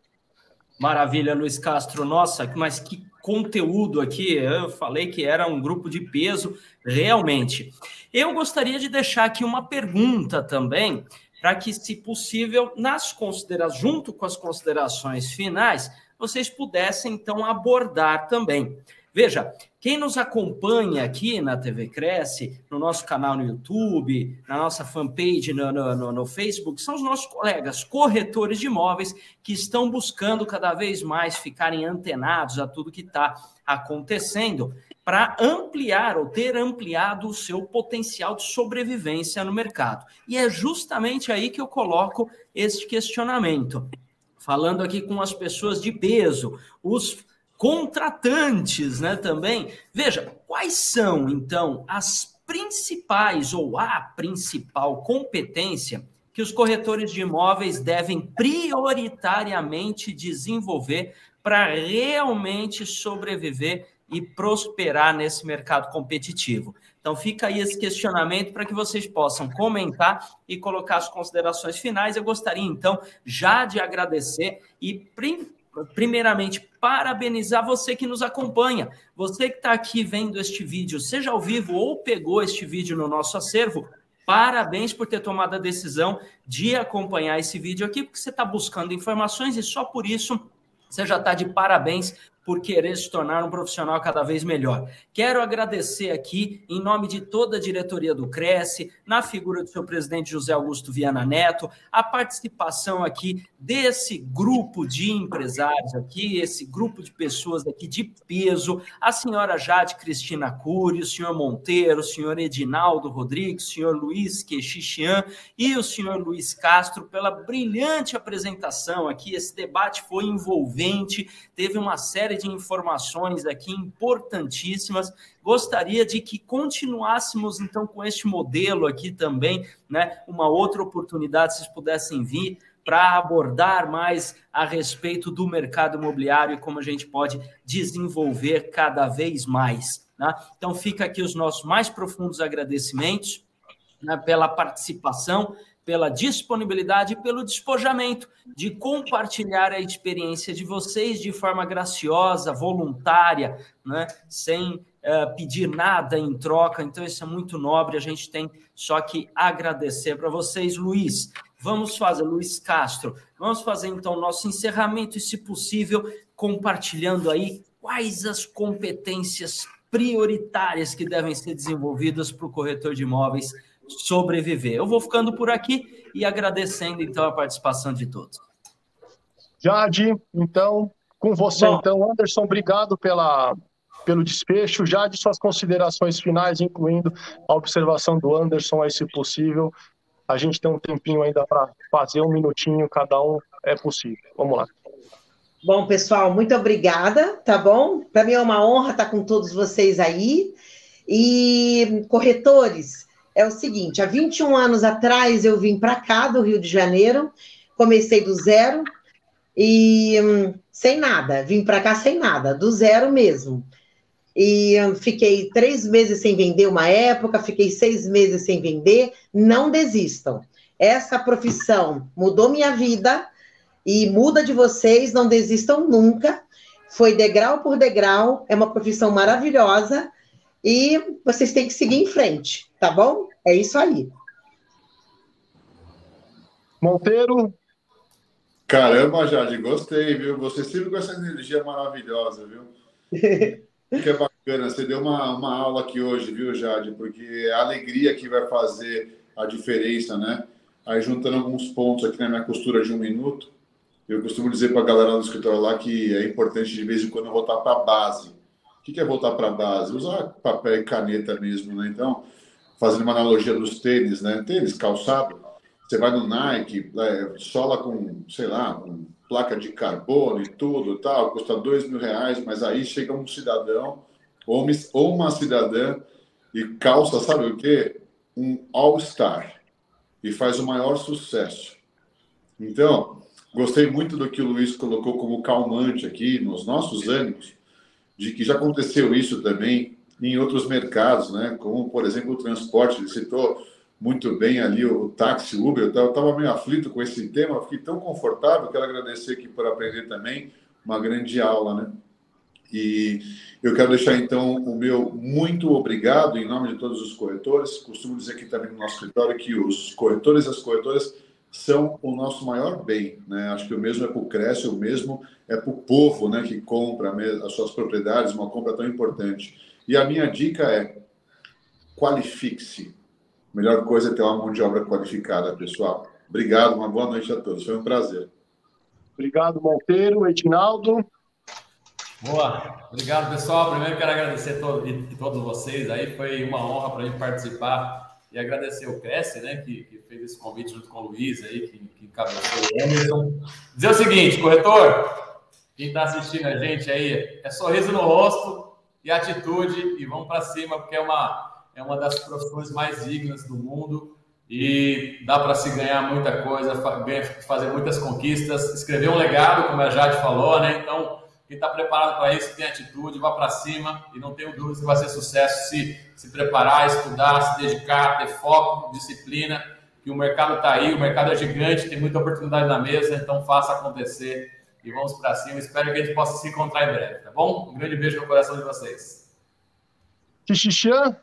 Maravilha, Luiz Castro. Nossa, mas que conteúdo aqui. Eu falei que era um grupo de peso, realmente. Eu gostaria de deixar aqui uma pergunta também para que, se possível, nas considerações, junto com as considerações finais, vocês pudessem então abordar também. Veja, quem nos acompanha aqui na TV Cresce, no nosso canal no YouTube, na nossa fanpage no, no, no, Facebook, são os nossos colegas corretores de imóveis que estão buscando cada vez mais ficarem antenados a tudo que está acontecendo para ampliar ou ter ampliado o seu potencial de sobrevivência no mercado. E é justamente aí que eu coloco este questionamento. Falando aqui com as pessoas de peso, os contratantes, né, também. Veja, quais são então as principais ou a principal competência que os corretores de imóveis devem prioritariamente desenvolver para realmente sobreviver e prosperar nesse mercado competitivo. Então fica aí esse questionamento para que vocês possam comentar e colocar as considerações finais. Eu gostaria então já de agradecer e primeiramente parabenizar você que nos acompanha, você que está aqui vendo este vídeo, seja ao vivo ou pegou este vídeo no nosso acervo. Parabéns por ter tomado a decisão de acompanhar esse vídeo aqui, porque você está buscando informações e só por isso você já está de parabéns por querer se tornar um profissional cada vez melhor. Quero agradecer aqui, em nome de toda a diretoria do Cresce, na figura do seu presidente José Augusto Viana Neto, a participação aqui desse grupo de empresários aqui, esse grupo de pessoas aqui de peso, a senhora Jade Cristina Cury, o senhor Monteiro, o senhor Edinaldo Rodrigues, o senhor Luiz Quexixian e o senhor Luiz Castro pela brilhante apresentação aqui. Esse debate foi envolvente, teve uma série de informações aqui importantíssimas. Gostaria de que continuássemos então com este modelo aqui também, né? Uma outra oportunidade, se pudessem vir para abordar mais a respeito do mercado imobiliário e como a gente pode desenvolver cada vez mais. Né? Então, fica aqui os nossos mais profundos agradecimentos né, pela participação pela disponibilidade e pelo despojamento de compartilhar a experiência de vocês de forma graciosa, voluntária, né? sem uh, pedir nada em troca. Então, isso é muito nobre. A gente tem só que agradecer para vocês, Luiz. Vamos fazer, Luiz Castro, vamos fazer então o nosso encerramento e, se possível, compartilhando aí quais as competências prioritárias que devem ser desenvolvidas para o corretor de imóveis sobreviver. Eu vou ficando por aqui e agradecendo então a participação de todos. Jade, então, com você, Bom, então, Anderson, obrigado pela, pelo desfecho. Jade, suas considerações finais, incluindo a observação do Anderson, aí, se possível. A gente tem um tempinho ainda para fazer um minutinho, cada um é possível. Vamos lá. Bom, pessoal, muito obrigada, tá bom? Para mim é uma honra estar com todos vocês aí. E corretores, é o seguinte: há 21 anos atrás eu vim para cá, do Rio de Janeiro, comecei do zero e hum, sem nada, vim para cá sem nada, do zero mesmo. E hum, fiquei três meses sem vender uma época, fiquei seis meses sem vender. Não desistam. Essa profissão mudou minha vida e muda de vocês, não desistam nunca. Foi degrau por degrau, é uma profissão maravilhosa e vocês têm que seguir em frente, tá bom? É isso aí. Monteiro. Caramba, Jade, gostei, viu? Você sempre com essa energia maravilhosa, viu? que é bacana. Você deu uma, uma aula aqui hoje, viu, Jade? Porque é a alegria que vai fazer a diferença, né? Aí, juntando alguns pontos aqui na minha costura de um minuto, eu costumo dizer para a galera do escritório lá que é importante, de vez em quando, voltar para a base que é voltar para a base? Usar papel e caneta mesmo, né? Então, fazendo uma analogia dos tênis, né? Tênis, calçado, você vai no Nike, é, sola com, sei lá, com placa de carbono e tudo tal, custa dois mil reais, mas aí chega um cidadão ou uma cidadã e calça, sabe o quê? Um All-Star e faz o maior sucesso. Então, gostei muito do que o Luiz colocou como calmante aqui nos nossos ânimos, de que já aconteceu isso também em outros mercados, né? como, por exemplo, o transporte. Ele citou muito bem ali o, táxi Uber. Eu estava meio aflito com esse tema, fiquei tão confortável. Quero agradecer aqui por aprender também uma grande aula. Né? E eu quero deixar então o meu muito obrigado em nome de todos os corretores. Costumo dizer aqui também no nosso escritório que os corretores e as corretoras são o nosso maior bem. Né? Acho que o mesmo é para o Cresce, o mesmo é para o povo né, que compra as suas propriedades, uma compra tão importante. E a minha dica é qualifique-se. A melhor coisa é ter uma mão de obra qualificada, pessoal. Obrigado, uma boa noite a todos. Foi um prazer. Obrigado, Monteiro, Edinaldo. Boa, obrigado pessoal. Primeiro quero agradecer a todos, todos vocês aí, foi uma honra para a gente participar e agradecer o Cresce, né, que, que, fez esse convite junto com o Luiz aí, que, que cabeçou o Emerson. Dizer o seguinte, corretor, quem está assistindo a gente aí, é sorriso no rosto e atitude e vamos para cima, porque é uma, é uma das profissões mais dignas do mundo e dá para se ganhar muita coisa, fazer muitas conquistas, escrever um legado, como a Jade falou, né? Então, quem está preparado para isso tem atitude, vá para cima e não tenho dúvidas que vai ser sucesso se se preparar, estudar, se dedicar, ter foco, disciplina, que o mercado está aí, o mercado é gigante, tem muita oportunidade na mesa, então faça acontecer e vamos para cima. Espero que a gente possa se encontrar em breve, tá bom? Um grande beijo no coração de vocês. Xixixã?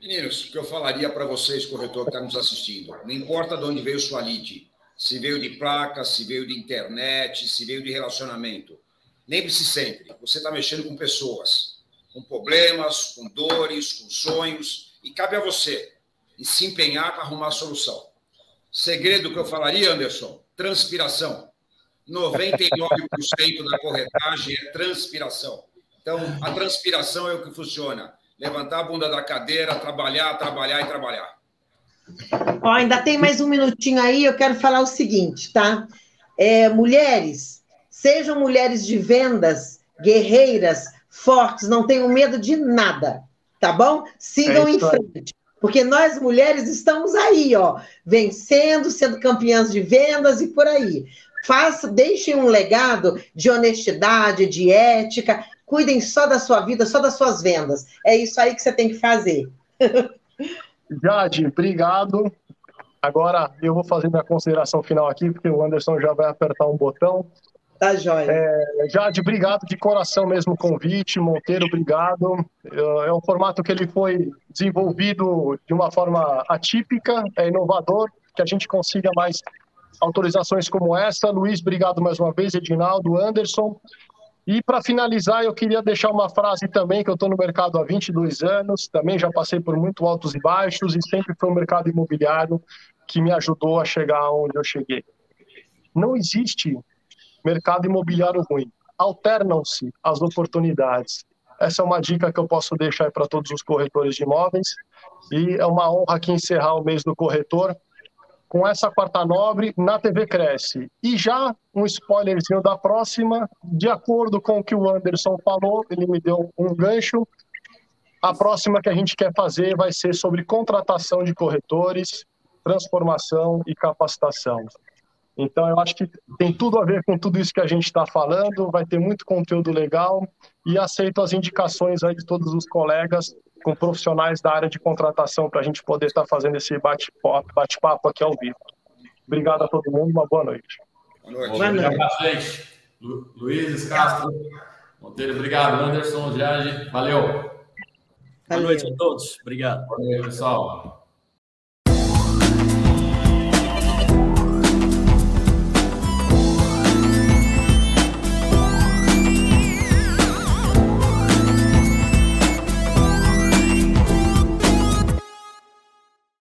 Meninos, o que eu falaria para vocês, corretor que está nos assistindo, não importa de onde veio sua lead, se veio de placa, se veio de internet, se veio de relacionamento. lembre-se sempre, você está mexendo com pessoas, com problemas, com dores, com sonhos, e cabe a você e se empenhar para arrumar a solução. Segredo que eu falaria, Anderson, transpiração. 99% da corretagem é transpiração. Então, a transpiração é o que funciona. Levantar a bunda da cadeira, trabalhar, trabalhar e trabalhar. Ó, ainda tem mais um minutinho aí, eu quero falar o seguinte, tá? É, mulheres, sejam mulheres de vendas, guerreiras, fortes, não tenham medo de nada, tá bom? Sigam é em frente. Porque nós mulheres estamos aí, ó, vencendo, sendo campeãs de vendas e por aí. Faça, deixem um legado de honestidade, de ética, cuidem só da sua vida, só das suas vendas. É isso aí que você tem que fazer. Jade, obrigado. Agora eu vou fazer minha consideração final aqui, porque o Anderson já vai apertar um botão. Tá joia. É, Jade, obrigado de coração mesmo o convite. Monteiro, obrigado. É, é um formato que ele foi desenvolvido de uma forma atípica, é inovador, que a gente consiga mais autorizações como essa. Luiz, obrigado mais uma vez. Edinaldo, Anderson. E para finalizar, eu queria deixar uma frase também, que eu estou no mercado há 22 anos, também já passei por muito altos e baixos, e sempre foi o mercado imobiliário que me ajudou a chegar onde eu cheguei. Não existe mercado imobiliário ruim. Alternam-se as oportunidades. Essa é uma dica que eu posso deixar para todos os corretores de imóveis. E é uma honra aqui encerrar o mês do corretor com essa quarta nobre na TV Cresce. E já um spoilerzinho da próxima, de acordo com o que o Anderson falou, ele me deu um gancho. A próxima que a gente quer fazer vai ser sobre contratação de corretores, transformação e capacitação. Então, eu acho que tem tudo a ver com tudo isso que a gente está falando, vai ter muito conteúdo legal e aceito as indicações aí de todos os colegas com profissionais da área de contratação para a gente poder estar tá fazendo esse bate-papo bate aqui ao vivo. Obrigado a todo mundo, uma boa noite. Boa noite. Boa noite. Obrigado, Lu, Luiz Castro, Monteiro, obrigado. Anderson, Jade, valeu. Boa noite a todos. Obrigado. Boa noite, pessoal.